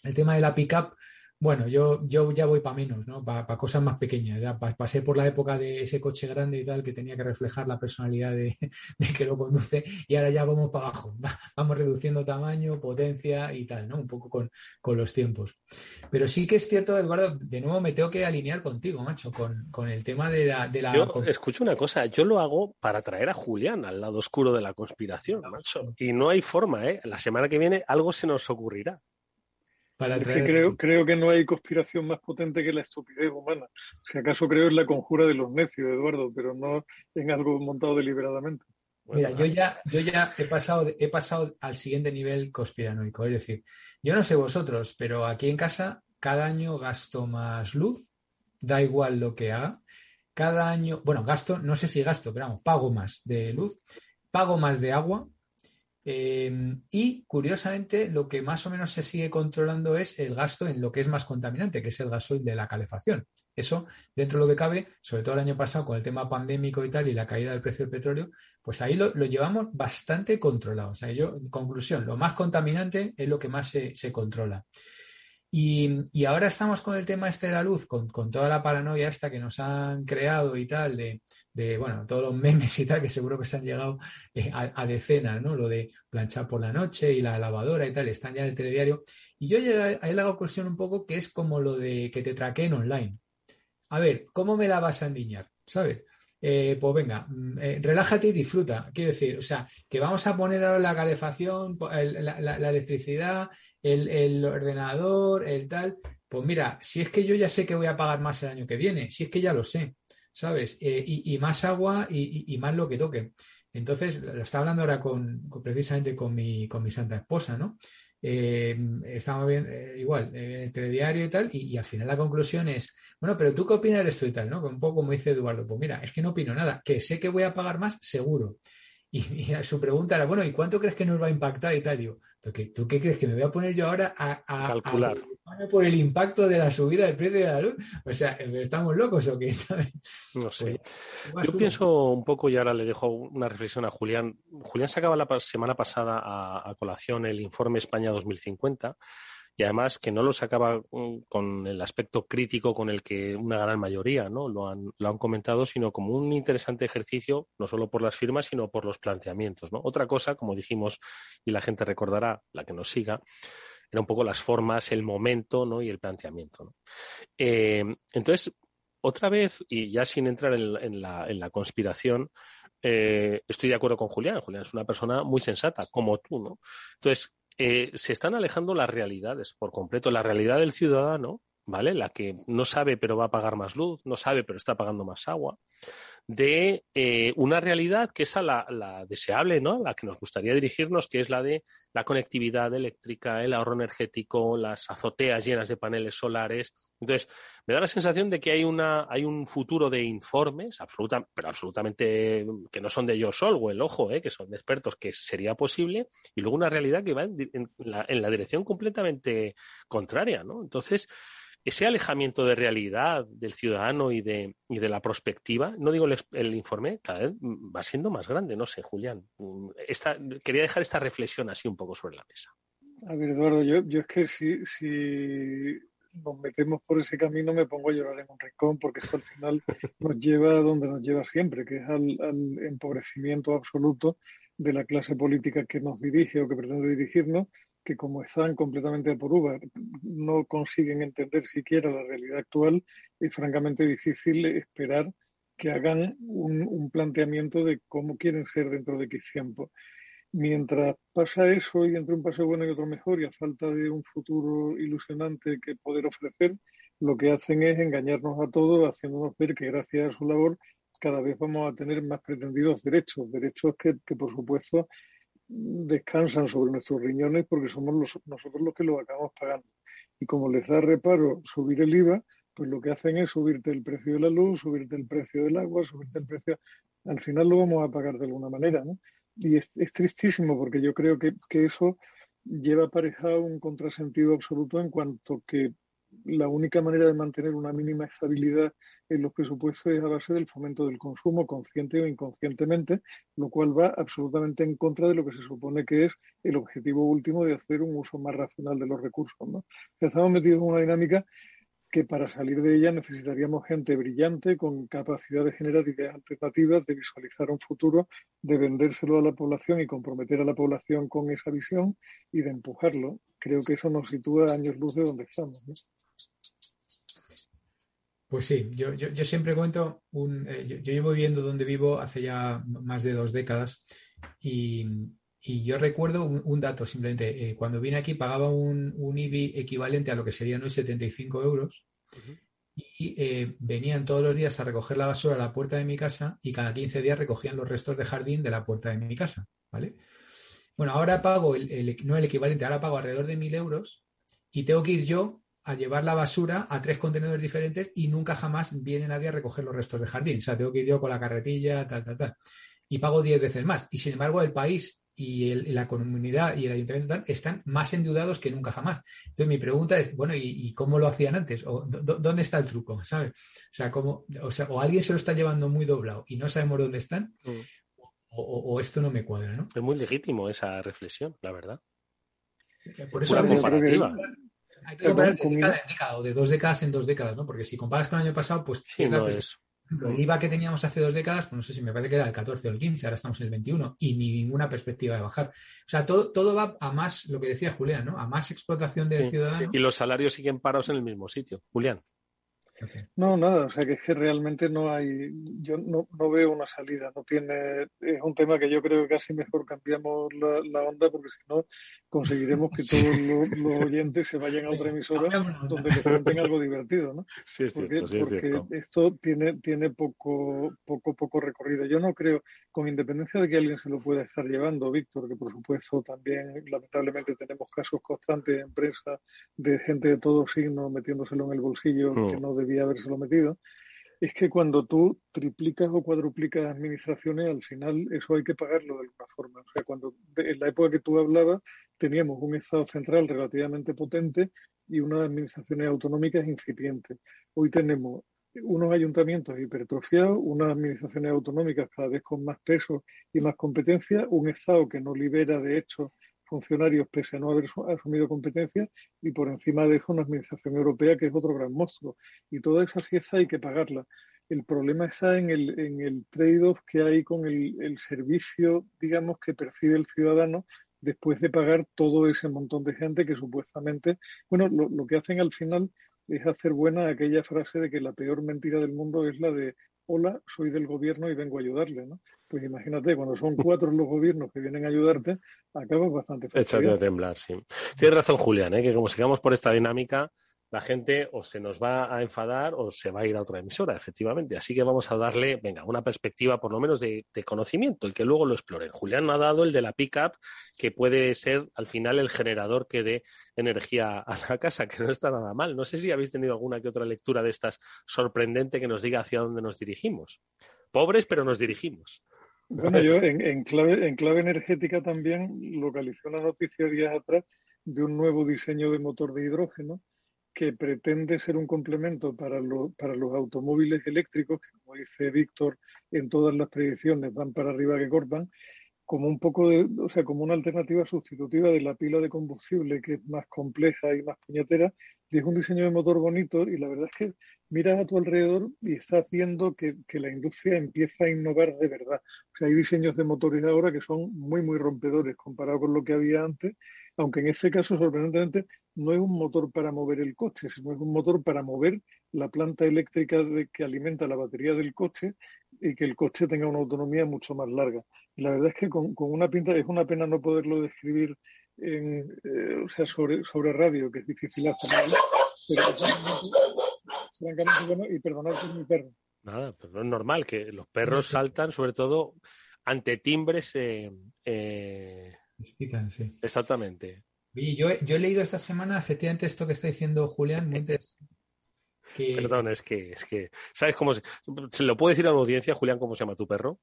El tema de la pickup, bueno, yo, yo ya voy para menos, ¿no? Para pa cosas más pequeñas. Ya pa pasé por la época de ese coche grande y tal que tenía que reflejar la personalidad de, de que lo conduce y ahora ya vamos para abajo. Vamos reduciendo tamaño, potencia y tal, ¿no? Un poco con, con los tiempos. Pero sí que es cierto, Eduardo, de nuevo me tengo que alinear contigo, macho, con, con el tema de la... De la... Yo escucho una cosa, yo lo hago para traer a Julián al lado oscuro de la conspiración, macho. Y no hay forma, ¿eh? La semana que viene algo se nos ocurrirá. Para es que creo, creo, que no hay conspiración más potente que la estupidez humana. Si acaso creo en la conjura de los necios, Eduardo, pero no en algo montado deliberadamente. Mira, yo ya, yo ya he pasado, he pasado al siguiente nivel conspiranoico. Es decir, yo no sé vosotros, pero aquí en casa cada año gasto más luz, da igual lo que haga. Cada año, bueno, gasto, no sé si gasto, pero vamos, pago más de luz, pago más de agua, eh, y curiosamente, lo que más o menos se sigue controlando es el gasto en lo que es más contaminante, que es el gasoil de la calefacción. Eso, dentro de lo que cabe, sobre todo el año pasado con el tema pandémico y tal y la caída del precio del petróleo, pues ahí lo, lo llevamos bastante controlado. O sea, yo, en conclusión, lo más contaminante es lo que más se controla. Y, ahora estamos con el tema este de la luz, con, toda la paranoia esta que nos han creado y tal, de, bueno, todos los memes y tal, que seguro que se han llegado eh, a, decenas, ¿no? Lo de planchar por la noche y la lavadora y tal, están ya en el telediario. Y yo llegué a la conclusión un poco que es como lo de que te traqueen online. A ver, ¿cómo me la vas a endiñar? ¿Sabes? eh, pues venga, mm, eh, relájate y disfruta. Quiero decir, o sea, que vamos a poner ahora la calefacción, la, electricidad, el, ordenador, el tal. Pues mira, si es que yo ya sé que voy a pagar más el año que viene, si es que ya lo sé, ¿sabes? Eh, y, más agua y, más lo que toque. Entonces, lo estaba hablando ahora con, precisamente con mi, con mi santa esposa, ¿no? eh, estamos bien, eh, igual, eh, el telediario y tal, y, al final la conclusión es, bueno, pero tú qué opinas de esto y tal, ¿no? Un poco como dice Eduardo, pues mira, es que no opino nada, que sé que voy a pagar más, seguro. Y, su pregunta era, bueno, ¿y cuánto crees que nos va a impactar y tal? Digo, ¿tú qué crees que me voy a poner yo ahora a, calcular por el impacto de la subida del precio de la luz? O sea, ¿estamos locos o qué? No sé. Pues, yo pienso un poco y ahora le dejo una reflexión a Julián. Julián sacaba la semana pasada a, a colación el informe España 2050 y además que no lo sacaba mm, con el aspecto crítico con el que una gran mayoría ¿no? lo, han, lo han comentado, sino como un interesante ejercicio, no solo por las firmas, sino por los planteamientos. ¿no? Otra cosa, como dijimos, y la gente recordará, la que nos siga, era un poco las formas, el momento ¿no? y el planteamiento. Eh, entonces, otra vez, y ya sin entrar en, la, en la, conspiración, eh, estoy de acuerdo con Julián. Julián es una persona muy sensata, como tú, ¿no? Entonces, eh, se están alejando las realidades por completo. La realidad del ciudadano, ¿vale? La que no sabe pero va a pagar más luz, no sabe pero está pagando más agua, de eh, una realidad que es la, la, deseable, ¿no? La que nos gustaría dirigirnos, que es la de la conectividad eléctrica, el ahorro energético, las azoteas llenas de paneles solares. Entonces, me da la sensación de que hay una, hay un futuro de informes, absoluta, pero absolutamente que no son de yo o el ojo, ¿eh? que son de expertos, que sería posible, y luego una realidad que va en, la, en la dirección completamente contraria, ¿no? Entonces, ese alejamiento de realidad del ciudadano y de, y de la prospectiva, no digo el, informe, cada vez va siendo más grande, no sé, Julián. Esta, quería dejar esta reflexión así un poco sobre la mesa. A ver, Eduardo, yo, yo es que si, si nos metemos por ese camino me pongo a llorar en un rincón porque esto al final nos lleva a donde nos lleva siempre, que es al, al empobrecimiento absoluto de la clase política que nos dirige o que pretende dirigirnos que como están completamente por uva, no consiguen entender siquiera la realidad actual, es francamente difícil esperar que hagan un, planteamiento de cómo quieren ser dentro de X tiempo. Mientras pasa eso y entre un paso bueno y otro mejor y a falta de un futuro ilusionante que poder ofrecer, lo que hacen es engañarnos a todos, haciéndonos ver que gracias a su labor cada vez vamos a tener más pretendidos derechos, derechos que, que por supuesto descansan sobre nuestros riñones porque somos nosotros los que los acabamos pagando. Y como les da reparo subir el IVA, pues lo que hacen es subirte el precio de la luz, subirte el precio del agua, subirte el precio. Al final lo vamos a pagar de alguna manera. Y es, tristísimo porque yo creo que, que eso lleva aparejado un contrasentido absoluto en cuanto que la única manera de mantener una mínima estabilidad en los presupuestos es a base del fomento del consumo, consciente o inconscientemente, lo cual va absolutamente en contra de lo que se supone que es el objetivo último de hacer un uso más racional de los recursos. ¿no? Estamos metidos en una dinámica que para salir de ella necesitaríamos gente brillante, con capacidad de generar ideas alternativas, de visualizar un futuro, de vendérselo a la población y comprometer a la población con esa visión y de empujarlo. Creo que eso nos sitúa años luz de donde estamos. Pues sí, yo, yo, siempre cuento, un, eh, yo, llevo viviendo donde vivo hace ya más de dos décadas y, yo recuerdo un, dato simplemente, eh, cuando vine aquí pagaba un, un, IBI equivalente a lo que serían hoy 75 euros y eh, venían todos los días a recoger la basura a la puerta de mi casa y cada 15 días recogían los restos de jardín de la puerta de mi casa, ¿vale? Bueno, ahora pago, el, no el equivalente, ahora pago alrededor de mil euros y tengo que ir yo a llevar la basura a tres contenedores diferentes y nunca jamás viene nadie a recoger los restos de jardín. O sea, tengo que ir yo con la carretilla, tal, tal, tal. Y pago diez veces más. Y sin embargo, el país y, la comunidad y el ayuntamiento tal, están más endeudados que nunca jamás. Entonces, mi pregunta es, bueno, ¿y, cómo lo hacían antes? ¿O dónde está el truco? ¿Sabes? O sea, ¿cómo, o sea, o alguien se lo está llevando muy doblado y no sabemos dónde están, mm. o, esto no me cuadra, ¿no? Es muy legítimo esa reflexión, la verdad. Por eso comparativa hay que comparar de década en década o de dos décadas en dos décadas, ¿no? Porque si comparas con el año pasado, pues es. El IVA que teníamos hace dos décadas, pues no sé si me parece que era el 14 o el 15, ahora estamos en el 21 y ni ninguna perspectiva de bajar. O sea, todo, todo va a más, lo que decía Julián, ¿no? A más explotación del ciudadano. Y los salarios siguen parados en el mismo sitio. Julián. No, nada, o sea que es que realmente no hay, yo no, no veo una salida, no tiene, es un tema que yo creo que casi mejor cambiamos la, onda porque si no conseguiremos que todos los, oyentes se vayan a otra emisora donde les cuenten algo divertido, ¿no? Sí, es cierto, porque, porque esto tiene, tiene poco, poco, poco recorrido. Yo no creo, con independencia de que alguien se lo pueda estar llevando, Víctor, que por supuesto también lamentablemente tenemos casos constantes en prensa de gente de todo signo metiéndoselo en el bolsillo que mm. no debía habérselo metido, es que cuando tú triplicas o cuadruplicas administraciones, al final eso hay que pagarlo de alguna forma. O sea, cuando en la época que tú hablabas teníamos un Estado central relativamente potente y unas administraciones autonómicas incipientes. Hoy tenemos unos ayuntamientos hipertrofiados, unas administraciones autonómicas cada vez con más peso y más competencia, un Estado que no libera de hecho funcionarios pese a no haber asumido competencias y por encima de eso una administración europea que es otro gran monstruo. Y toda esa fiesta hay que pagarla. El problema está en el, en el trade-off que hay con el, el servicio, digamos, que percibe el ciudadano después de pagar todo ese montón de gente que supuestamente, bueno, lo, lo, que hacen al final es hacer buena aquella frase de que la peor mentira del mundo es la de hola, soy del gobierno y vengo a ayudarle, ¿no? Pues imagínate, cuando son cuatro los gobiernos que vienen a ayudarte, acabas bastante fácil. Échate a temblar, sí. Tienes razón, Julián, ¿eh? que como sigamos por esta dinámica, la gente o se nos va a enfadar o se va a ir a otra emisora, efectivamente. Así que vamos a darle, venga, una perspectiva por lo menos de, conocimiento y que luego lo exploren. Julián ha dado el de la pickup, que puede ser al final el generador que dé energía a la casa, que no está nada mal. No sé si habéis tenido alguna que otra lectura de estas sorprendente que nos diga hacia dónde nos dirigimos. Pobres, pero nos dirigimos. Bueno, yo en, clave, en clave energética también localicé una noticia días atrás de un nuevo diseño de motor de hidrógeno que pretende ser un complemento para, para los automóviles eléctricos, que como dice Víctor, en todas las predicciones van para arriba que cortan, como un poco de, o sea, como una alternativa sustitutiva de la pila de combustible, que es más compleja y más puñetera, y es un diseño de motor bonito, y la verdad es que miras a tu alrededor y estás viendo que, que, la industria empieza a innovar de verdad. O sea, hay diseños de motores ahora que son muy, muy rompedores comparado con lo que había antes, aunque en este caso, sorprendentemente, no es un motor para mover el coche, sino es un motor para mover la planta eléctrica de, que alimenta la batería del coche y que el coche tenga una autonomía mucho más larga. Y la verdad es que con, con una pinta, es una pena no poderlo describir en, eh, o sea, sobre, sobre radio, que es difícil hacer, pero francamente bueno, y perdonad por mi perro. Nada, pero no es normal que los perros saltan, sobre todo ante timbres eh, eh, sí. Exactamente. yo, yo, he leído esta semana efectivamente esto que está diciendo Julián. Perdón, es que, es que, ¿sabes cómo se, se, lo puede decir a la audiencia, Julián, cómo se llama tu perro?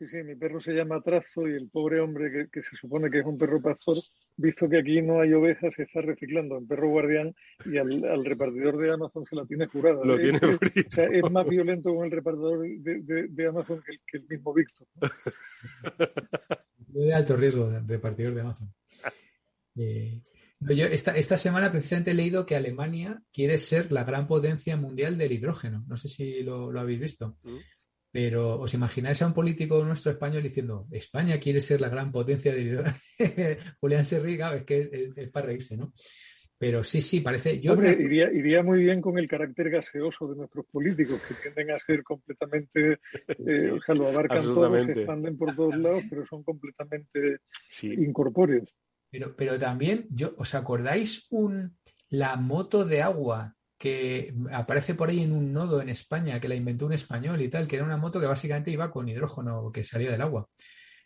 Sí, sí, mi perro se llama Trazo y el pobre hombre que, se supone que es un perro pastor, visto que aquí no hay ovejas, se está reciclando en perro guardián y al, repartidor de Amazon se la tiene jurada. Lo tiene es, es más violento con el repartidor de, Amazon que el, mismo Víctor. de alto riesgo, repartidor de Amazon. Eh, yo esta, esta semana precisamente he leído que Alemania quiere ser la gran potencia mundial del hidrógeno. No sé si lo, habéis visto. Mm. Pero os imagináis a un político nuestro español diciendo España quiere ser la gran potencia del hidrógeno. Julián Serriga, es que es, para reírse, ¿no? Pero sí, sí, parece. Yo Hombre, iría, iría, muy bien con el carácter gaseoso de nuestros políticos, que tienden a ser completamente. Eh, o sea, lo abarcan todos, se expanden por todos lados, pero son completamente incorpóreos. Pero, pero también, yo, ¿os acordáis un la moto de agua que aparece por ahí en un nodo en España, que la inventó un español y tal, que era una moto que básicamente iba con hidrógeno que salía del agua.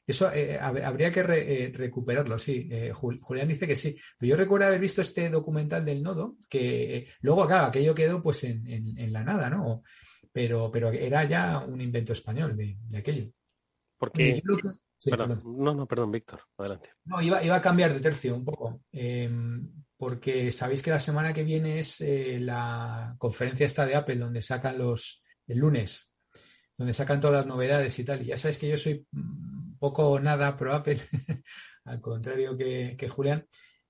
Eso eh, habría que eh, recuperarlo, sí. Eh, Julián dice que sí. Pero yo recuerdo haber visto este documental del nodo, que luego, acá aquello quedó pues en, la nada, ¿no? Pero, pero era ya un invento español de, aquello. Porque... No, no, perdón, Víctor, adelante. No, iba, iba, a cambiar de tercio un poco. Em, porque sabéis que la semana que viene es eh, la conferencia esta de Apple, donde sacan los, el lunes, donde sacan todas las novedades y tal. Y ya sabéis que yo soy poco o nada pro Apple, al contrario que, Julián,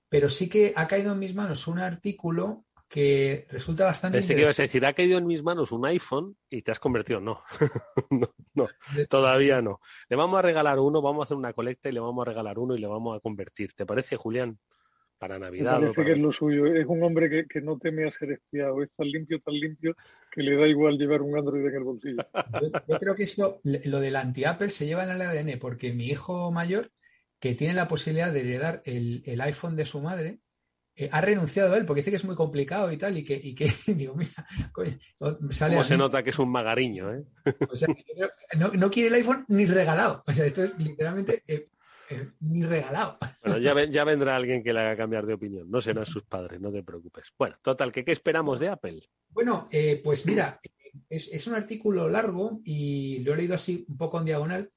pero sí que ha caído en mis manos un artículo que resulta bastante Pensé que ibas a decir, ha caído en mis manos un iPhone y te has convertido. No, no, no, todavía no. Le vamos a regalar uno, vamos a hacer una colecta y le vamos a regalar uno y le vamos a convertir. ¿Te parece, Julián? Para Navidad. Me parece que es lo suyo. Es un hombre que, no teme a ser espiado. Es tan limpio, tan limpio, que le da igual llevar un Android en el bolsillo. Yo, creo que eso, lo del anti-Apple se lleva en el ADN, porque mi hijo mayor, que tiene la posibilidad de heredar el, el iPhone de su madre, eh, ha renunciado a él porque dice que es muy complicado y tal, y que, y que digo, mira, sale. se nota que es un magariño, ¿eh? O sea, no, quiere el iPhone ni regalado. O sea, esto es literalmente eh, eh, ni regalado. Bueno, ya, ya, vendrá alguien que le haga cambiar de opinión. No serán sus padres, no te preocupes. Bueno, total, ¿qué, qué esperamos de Apple? Bueno, pues mira, es, es un artículo largo y lo he leído así un poco en diagonal,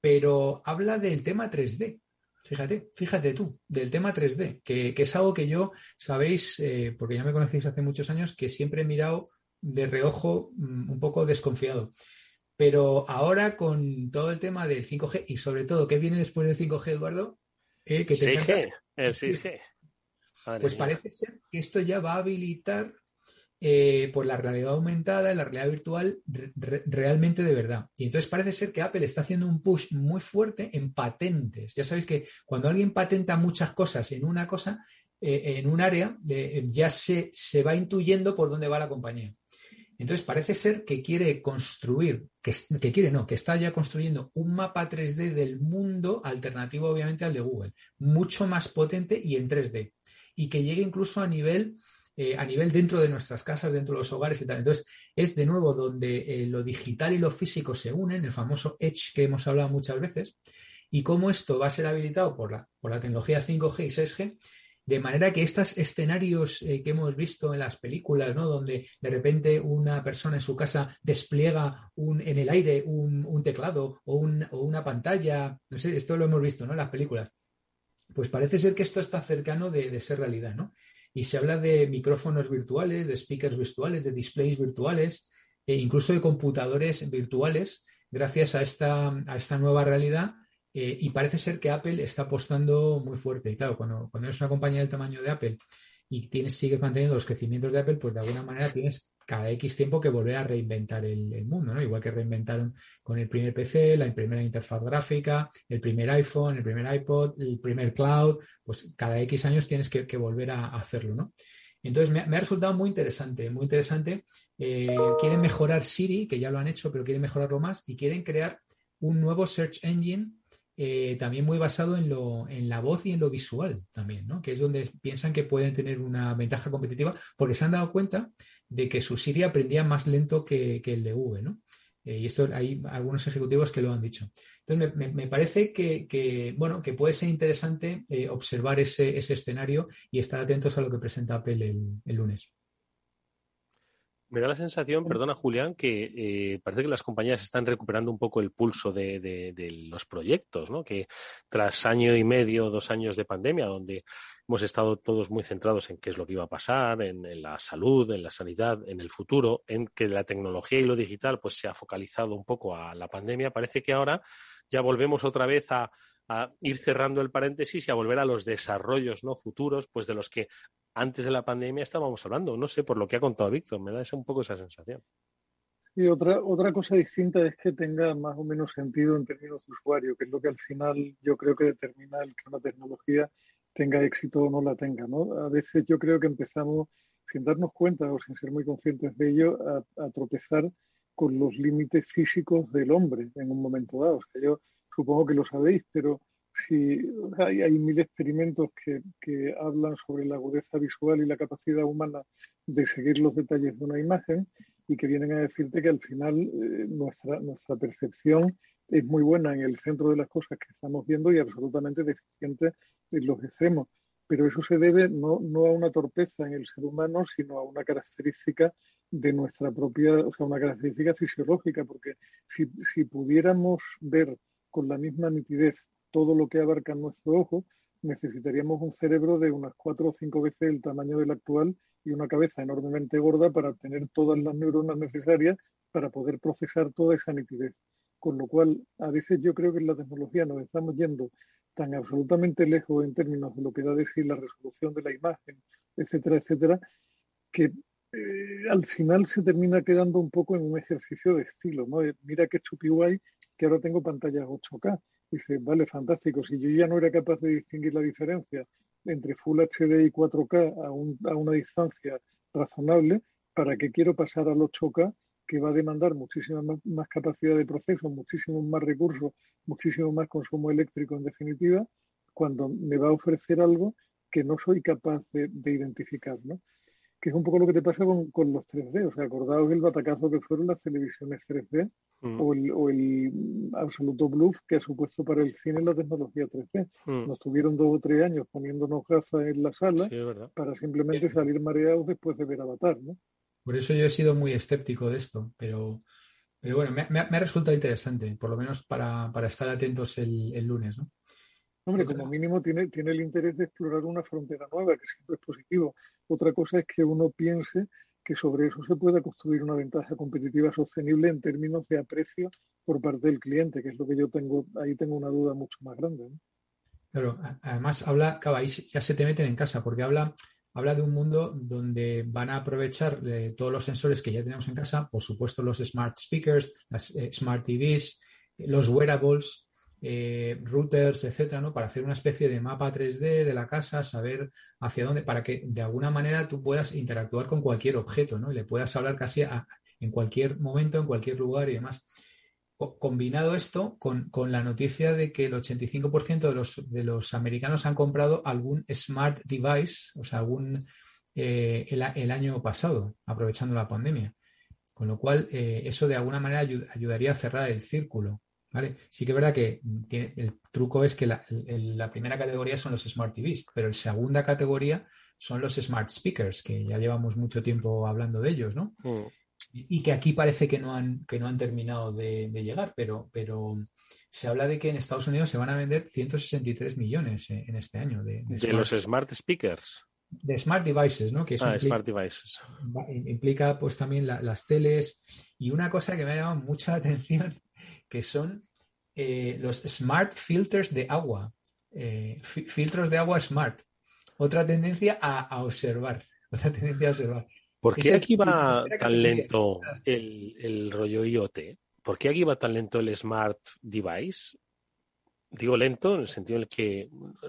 pero habla del tema 3D. Fíjate, fíjate tú, del tema 3D, que, es algo que yo, sabéis, eh, porque ya me conocéis hace muchos años, que siempre he mirado de reojo mm, un poco desconfiado. Pero ahora con todo el tema del 5G y sobre todo, ¿qué viene después del 5G, Eduardo? Eh, que 6G, el 6G. pues parece ser que esto ya va a habilitar eh, por la realidad aumentada, la realidad virtual realmente de verdad. Y entonces parece ser que Apple está haciendo un push muy fuerte en patentes. Ya sabéis que cuando alguien patenta muchas cosas en una cosa, eh, en un área, ya se, se va intuyendo por dónde va la compañía. Entonces parece ser que quiere construir, que, quiere no, que está ya construyendo un mapa 3D del mundo alternativo obviamente al de Google, mucho más potente y en 3D, y que llegue incluso a nivel eh, a nivel dentro de nuestras casas, dentro de los hogares y tal. Entonces, es de nuevo donde eh, lo digital y lo físico se unen, el famoso Edge que hemos hablado muchas veces, y cómo esto va a ser habilitado por la, por la tecnología 5G y 6G, de manera que estos escenarios eh, que hemos visto en las películas, ¿no? donde de repente una persona en su casa despliega un, en el aire un, teclado o, una pantalla, no sé, esto lo hemos visto ¿no? en las películas. Pues parece ser que esto está cercano de, de ser realidad, ¿no? y se habla de micrófonos virtuales, de speakers virtuales, de displays virtuales e incluso de computadores virtuales gracias a esta, a esta nueva realidad eh, y parece ser que Apple está apostando muy fuerte. Y claro, cuando, eres una compañía del tamaño de Apple y tienes, sigues manteniendo los crecimientos de Apple, pues de alguna manera tienes cada X tiempo que volver a reinventar el, mundo, ¿no? Igual que reinventaron con el primer PC, la primera interfaz gráfica, el primer iPhone, el primer iPod, el primer cloud, pues cada X años tienes que, volver a, hacerlo, ¿no? Entonces me, ha resultado muy interesante, muy interesante. Eh, quieren mejorar Siri, que ya lo han hecho, pero quieren mejorarlo más y quieren crear un nuevo search engine eh, también muy basado en, lo, en la voz y en lo visual también, ¿no? que es donde piensan que pueden tener una ventaja competitiva porque se han dado cuenta de que su Siri aprendía más lento que, el de V. ¿no? Eh, y esto hay algunos ejecutivos que lo han dicho. Entonces, me, parece que, bueno, que puede ser interesante eh, observar ese, escenario y estar atentos a lo que presenta Apple el lunes. Me da la sensación, perdona Julián, que eh, parece que las compañías están recuperando un poco el pulso de, los proyectos, ¿no? Que tras año y medio, dos años de pandemia, donde hemos estado todos muy centrados en qué es lo que iba a pasar, en, la salud, en la sanidad, en el futuro, en que la tecnología y lo digital pues se ha focalizado un poco a la pandemia, parece que ahora ya volvemos otra vez a, a ir cerrando el paréntesis y a volver a los desarrollos no futuros, pues de los que antes de la pandemia estábamos hablando. No sé, por lo que ha contado Víctor, me da un poco esa sensación. Y otra, otra cosa distinta es que tenga más o menos sentido en términos de usuario, que es lo que al final yo creo que determina el que una tecnología tenga éxito o no la tenga. ¿no? A veces yo creo que empezamos, sin darnos cuenta o sin ser muy conscientes de ello, a, tropezar con los límites físicos del hombre en un momento dado. que yo supongo que lo sabéis, pero si hay, hay mil experimentos que, hablan sobre la agudeza visual y la capacidad humana de seguir los detalles de una imagen y que vienen a decirte que al final eh, nuestra, percepción es muy buena en el centro de las cosas que estamos viendo y absolutamente deficiente en los extremos. Pero eso se debe no, no a una torpeza en el ser humano, sino a una característica de nuestra propia, o sea, una característica fisiológica, porque si, si pudiéramos ver con la misma nitidez todo lo que abarca nuestro ojo, necesitaríamos un cerebro de unas cuatro o cinco veces el tamaño del actual y una cabeza enormemente gorda para obtener todas las neuronas necesarias para poder procesar toda esa nitidez. Con lo cual, a veces yo creo que en la tecnología nos estamos yendo tan absolutamente lejos en términos de lo que da de sí la resolución de la imagen, etcétera, etcétera, que eh, al final se termina quedando un poco en un ejercicio de estilo. ¿no? Mira qué chupi que ahora tengo pantallas 8K. Dice, vale, fantástico. Si yo ya no era capaz de distinguir la diferencia entre Full HD y 4K a, una distancia razonable, ¿para qué quiero pasar al 8K que va a demandar muchísima más, capacidad de proceso, muchísimos más recursos, muchísimo más consumo eléctrico en definitiva, cuando me va a ofrecer algo que no soy capaz de, identificar, ¿no? Que es un poco lo que te pasa con, los 3D. O sea, acordaos el batacazo que fueron las televisiones 3D mm. o, el, absoluto bluff que ha supuesto para el cine la tecnología 3D. Mm. Nos tuvieron dos o tres años poniéndonos gafas en la sala para simplemente salir mareados después de ver Avatar, ¿no? Por eso yo he sido muy escéptico de esto, pero, pero bueno, me, ha resultado interesante, por lo menos para, estar atentos el, lunes, ¿no? Hombre, como mínimo tiene, tiene el interés de explorar una frontera nueva, que siempre es positivo. Otra cosa es que uno piense que sobre eso se pueda construir una ventaja competitiva sostenible en términos de aprecio por parte del cliente, que es lo que yo tengo, ahí tengo una duda mucho más grande. ¿no? Claro, además habla, ahí ya se te meten en casa, porque habla habla de un mundo donde van a aprovechar eh, todos los sensores que ya tenemos en casa, por supuesto los smart speakers, las eh, smart TVs, los wearables, eh, routers, etcétera, ¿no? Para hacer una especie de mapa 3D de la casa, saber hacia dónde, para que de alguna manera tú puedas interactuar con cualquier objeto, ¿no? Y le puedas hablar casi en cualquier momento, en cualquier lugar y demás combinado esto con, la noticia de que el 85% de los, de los americanos han comprado algún smart device, o sea, algún eh, el, año pasado, aprovechando la pandemia. Con lo cual, eh, eso de alguna manera ayudaría a cerrar el círculo. ¿Vale? Sí que es verdad que el truco es que la, primera categoría son los smart TVs, pero la segunda categoría son los smart speakers, que ya llevamos mucho tiempo hablando de ellos, ¿no? Mm y que aquí parece que no han, que no han terminado de, llegar, pero, pero se habla de que en Estados Unidos se van a vender 163 millones en este año. De, de, los smart speakers. De smart devices, ¿no? Que ah, implica, smart devices. Implica pues también las teles. Y una cosa que me ha llamado mucha atención, que son eh, los smart filters de agua. Eh, filtros de agua smart. Otra tendencia a, a observar. Otra tendencia a observar. ¿Por qué aquí va tan lento el, rollo IoT? ¿Por qué aquí va tan lento el Smart Device? Digo lento en el sentido en el que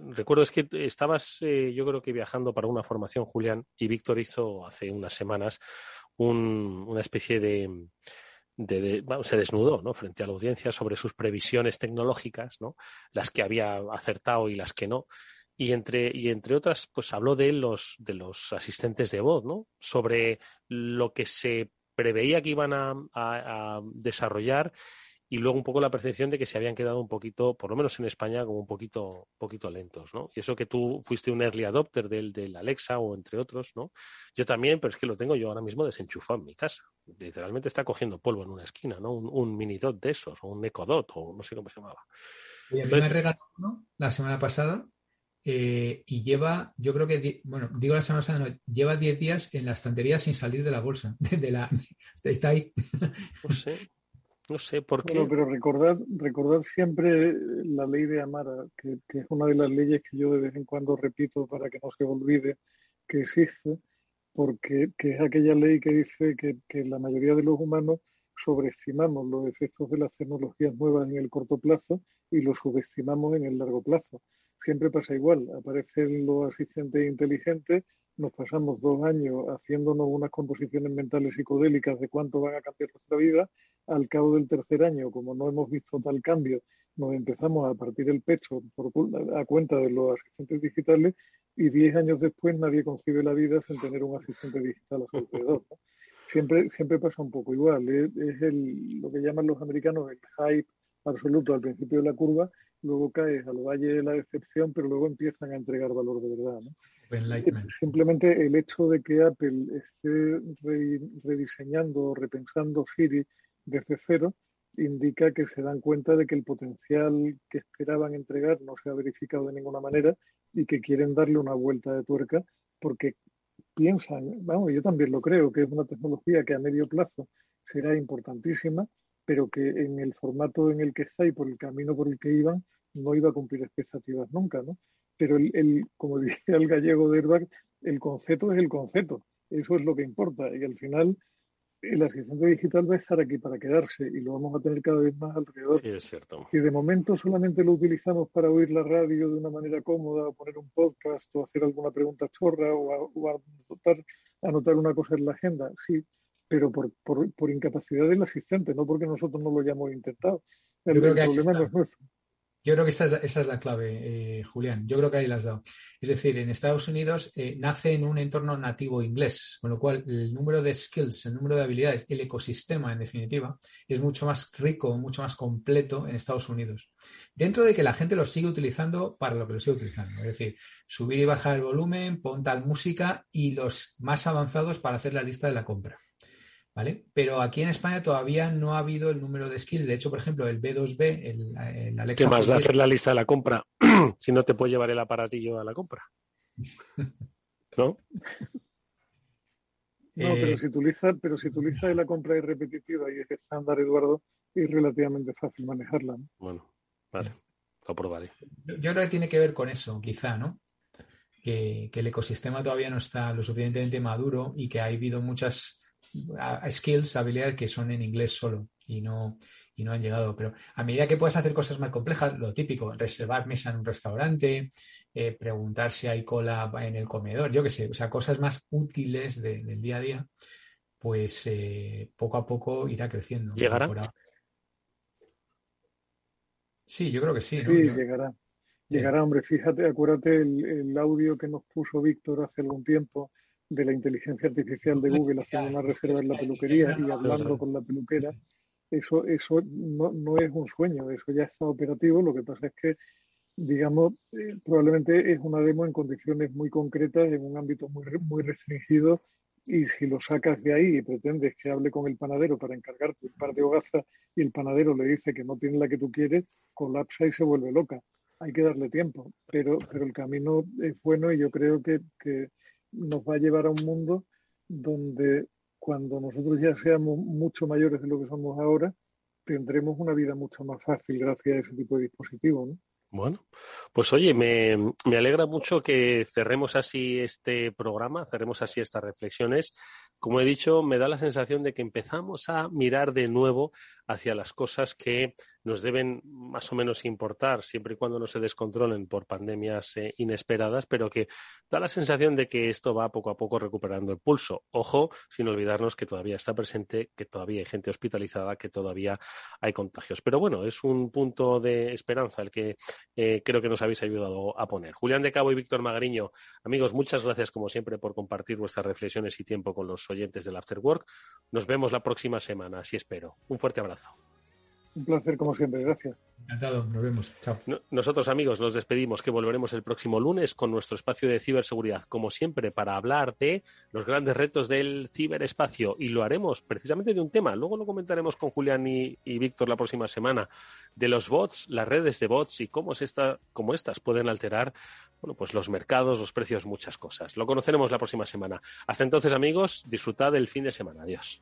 recuerdo es que estabas eh, yo creo que viajando para una formación Julián y Víctor hizo hace unas semanas una especie de, se desnudó ¿no? frente a la audiencia sobre sus previsiones tecnológicas, ¿no? las que había acertado y las que no. Y entre, y entre otras, pues habló de los, de los asistentes de voz, ¿no? Sobre lo que se preveía que iban a, desarrollar y luego un poco la percepción de que se habían quedado un poquito, por lo menos en España, como un poquito, poquito lentos, ¿no? Y eso que tú fuiste un early adopter del, del Alexa o entre otros, ¿no? Yo también, pero es que lo tengo yo ahora mismo desenchufado en mi casa. Literalmente está cogiendo polvo en una esquina, ¿no? Un, un mini dot de esos, o un eco dot, o no sé cómo se llamaba. A mí me regaló uno la semana pasada eh, y lleva, yo creo que, bueno, digo la semana pasada, lleva 10 días en la estantería sin salir de la bolsa. De la, está ahí. No sé, no sé por qué. pero recordad, recordad siempre la ley de Amara, que, es una de las leyes que yo de vez en cuando repito para que no se olvide que existe, porque que es aquella ley que dice que, que la mayoría de los humanos sobreestimamos los efectos de las tecnologías nuevas en el corto plazo y los subestimamos en el largo plazo siempre pasa igual. Aparecen los asistentes inteligentes, nos pasamos dos años haciéndonos unas composiciones mentales psicodélicas de cuánto van a cambiar nuestra vida. Al cabo del tercer año, como no hemos visto tal cambio, nos empezamos a partir el pecho por, a cuenta de los asistentes digitales y diez años después nadie concibe la vida sin tener un asistente digital a su alrededor. Siempre, siempre pasa un poco igual. Es, el, lo que llaman los americanos el hype absoluto al principio de la curva luego caes al valle de la decepción, pero luego empiezan a entregar valor de verdad. Simplemente el hecho de que Apple esté rediseñando o repensando Siri desde cero indica que se dan cuenta de que el potencial que esperaban entregar no se ha verificado de ninguna manera y que quieren darle una vuelta de tuerca porque piensan, vamos, yo también lo creo, que es una tecnología que a medio plazo será importantísima, pero que en el formato en el que está y por el camino por el que iban, no iba a cumplir expectativas nunca, ¿no? Pero el, como decía el gallego de Herbach, el concepto es el concepto, eso es lo que importa, y al final el asistente digital va a estar aquí para quedarse y lo vamos a tener cada vez más alrededor. Sí, es cierto. Si de momento solamente lo utilizamos para oír la radio de una manera cómoda, o poner un podcast, o hacer alguna pregunta chorra, o, anotar, una cosa en la agenda, sí, pero por, por, incapacidad del asistente, no porque nosotros no lo hayamos intentado. El, problema no es nuestro. Yo creo que esa es la, clave, eh, Julián. Yo creo que ahí la has dado. Es decir, en Estados Unidos eh, nace en un entorno nativo inglés, con lo cual el número de skills, el número de habilidades, el ecosistema, en definitiva, es mucho más rico, mucho más completo en Estados Unidos. Dentro de que la gente lo sigue utilizando para lo que lo sigue utilizando. Es decir, subir y bajar el volumen, pon tal música y los más avanzados para hacer la lista de la compra. ¿Vale? Pero aquí en España todavía no ha habido el número de skills. De hecho, por ejemplo, el B2B, el, Alexa. ¿Qué más da hacer la lista de la compra si no te puede llevar el aparatillo a la compra? ¿No? No, pero eh, si utiliza, pero si utiliza la compra es repetitiva y es estándar, Eduardo, es relativamente fácil manejarla. Bueno, vale, lo probaré. Yo, yo, creo que tiene que ver con eso, quizá, ¿no? Que, que, el ecosistema todavía no está lo suficientemente maduro y que ha habido muchas skills, habilidades que son en inglés solo y no, y no han llegado. Pero a medida que puedas hacer cosas más complejas, lo típico, reservar mesa en un restaurante, eh, preguntar si hay cola en el comedor, yo qué sé, o sea, cosas más útiles del día a día, pues eh, poco a poco irá creciendo. ¿Llegará? Sí, yo creo que sí. Sí, llegará. Llegará, hombre, fíjate, acuérdate el audio que nos puso Víctor hace algún tiempo de la inteligencia artificial de Google haciendo una reserva en la peluquería y hablando con la peluquera, eso, eso no, no, es un sueño, eso ya está operativo. Lo que pasa es que, digamos, eh, probablemente es una demo en condiciones muy concretas, en un ámbito muy, muy restringido, y si lo sacas de ahí y pretendes que hable con el panadero para encargarte un par de hogazas y el panadero le dice que no tiene la que tú quieres, colapsa y se vuelve loca. Hay que darle tiempo, pero, pero el camino es bueno y yo creo que, que nos va a llevar a un mundo donde cuando nosotros ya seamos mucho mayores de lo que somos ahora, tendremos una vida mucho más fácil gracias a ese tipo de dispositivos. ¿no? Bueno, pues oye, me, me, alegra mucho que cerremos así este programa, cerremos así estas reflexiones. Como he dicho, me da la sensación de que empezamos a mirar de nuevo hacia las cosas que nos deben más o menos importar, siempre y cuando no se descontrolen por pandemias eh, inesperadas, pero que da la sensación de que esto va poco a poco recuperando el pulso. Ojo, sin olvidarnos que todavía está presente, que todavía hay gente hospitalizada, que todavía hay contagios. Pero bueno, es un punto de esperanza el que eh, creo que nos habéis ayudado a poner. Julián de Cabo y Víctor Magariño, amigos, muchas gracias como siempre por compartir vuestras reflexiones y tiempo con los oyentes del After Work. Nos vemos la próxima semana, así espero. Un fuerte abrazo. Un placer, como siempre. Gracias. Encantado. Nos vemos. Chao. nosotros, amigos, nos despedimos, que volveremos el próximo lunes con nuestro espacio de ciberseguridad, como siempre, para hablar de los grandes retos del ciberespacio. Y lo haremos precisamente de un tema. Luego lo comentaremos con Julián y, Víctor la próxima semana, de los bots, las redes de bots y cómo, es esta, cómo estas pueden alterar bueno, pues los mercados, los precios, muchas cosas. Lo conoceremos la próxima semana. Hasta entonces, amigos, disfrutad del fin de semana. Adiós.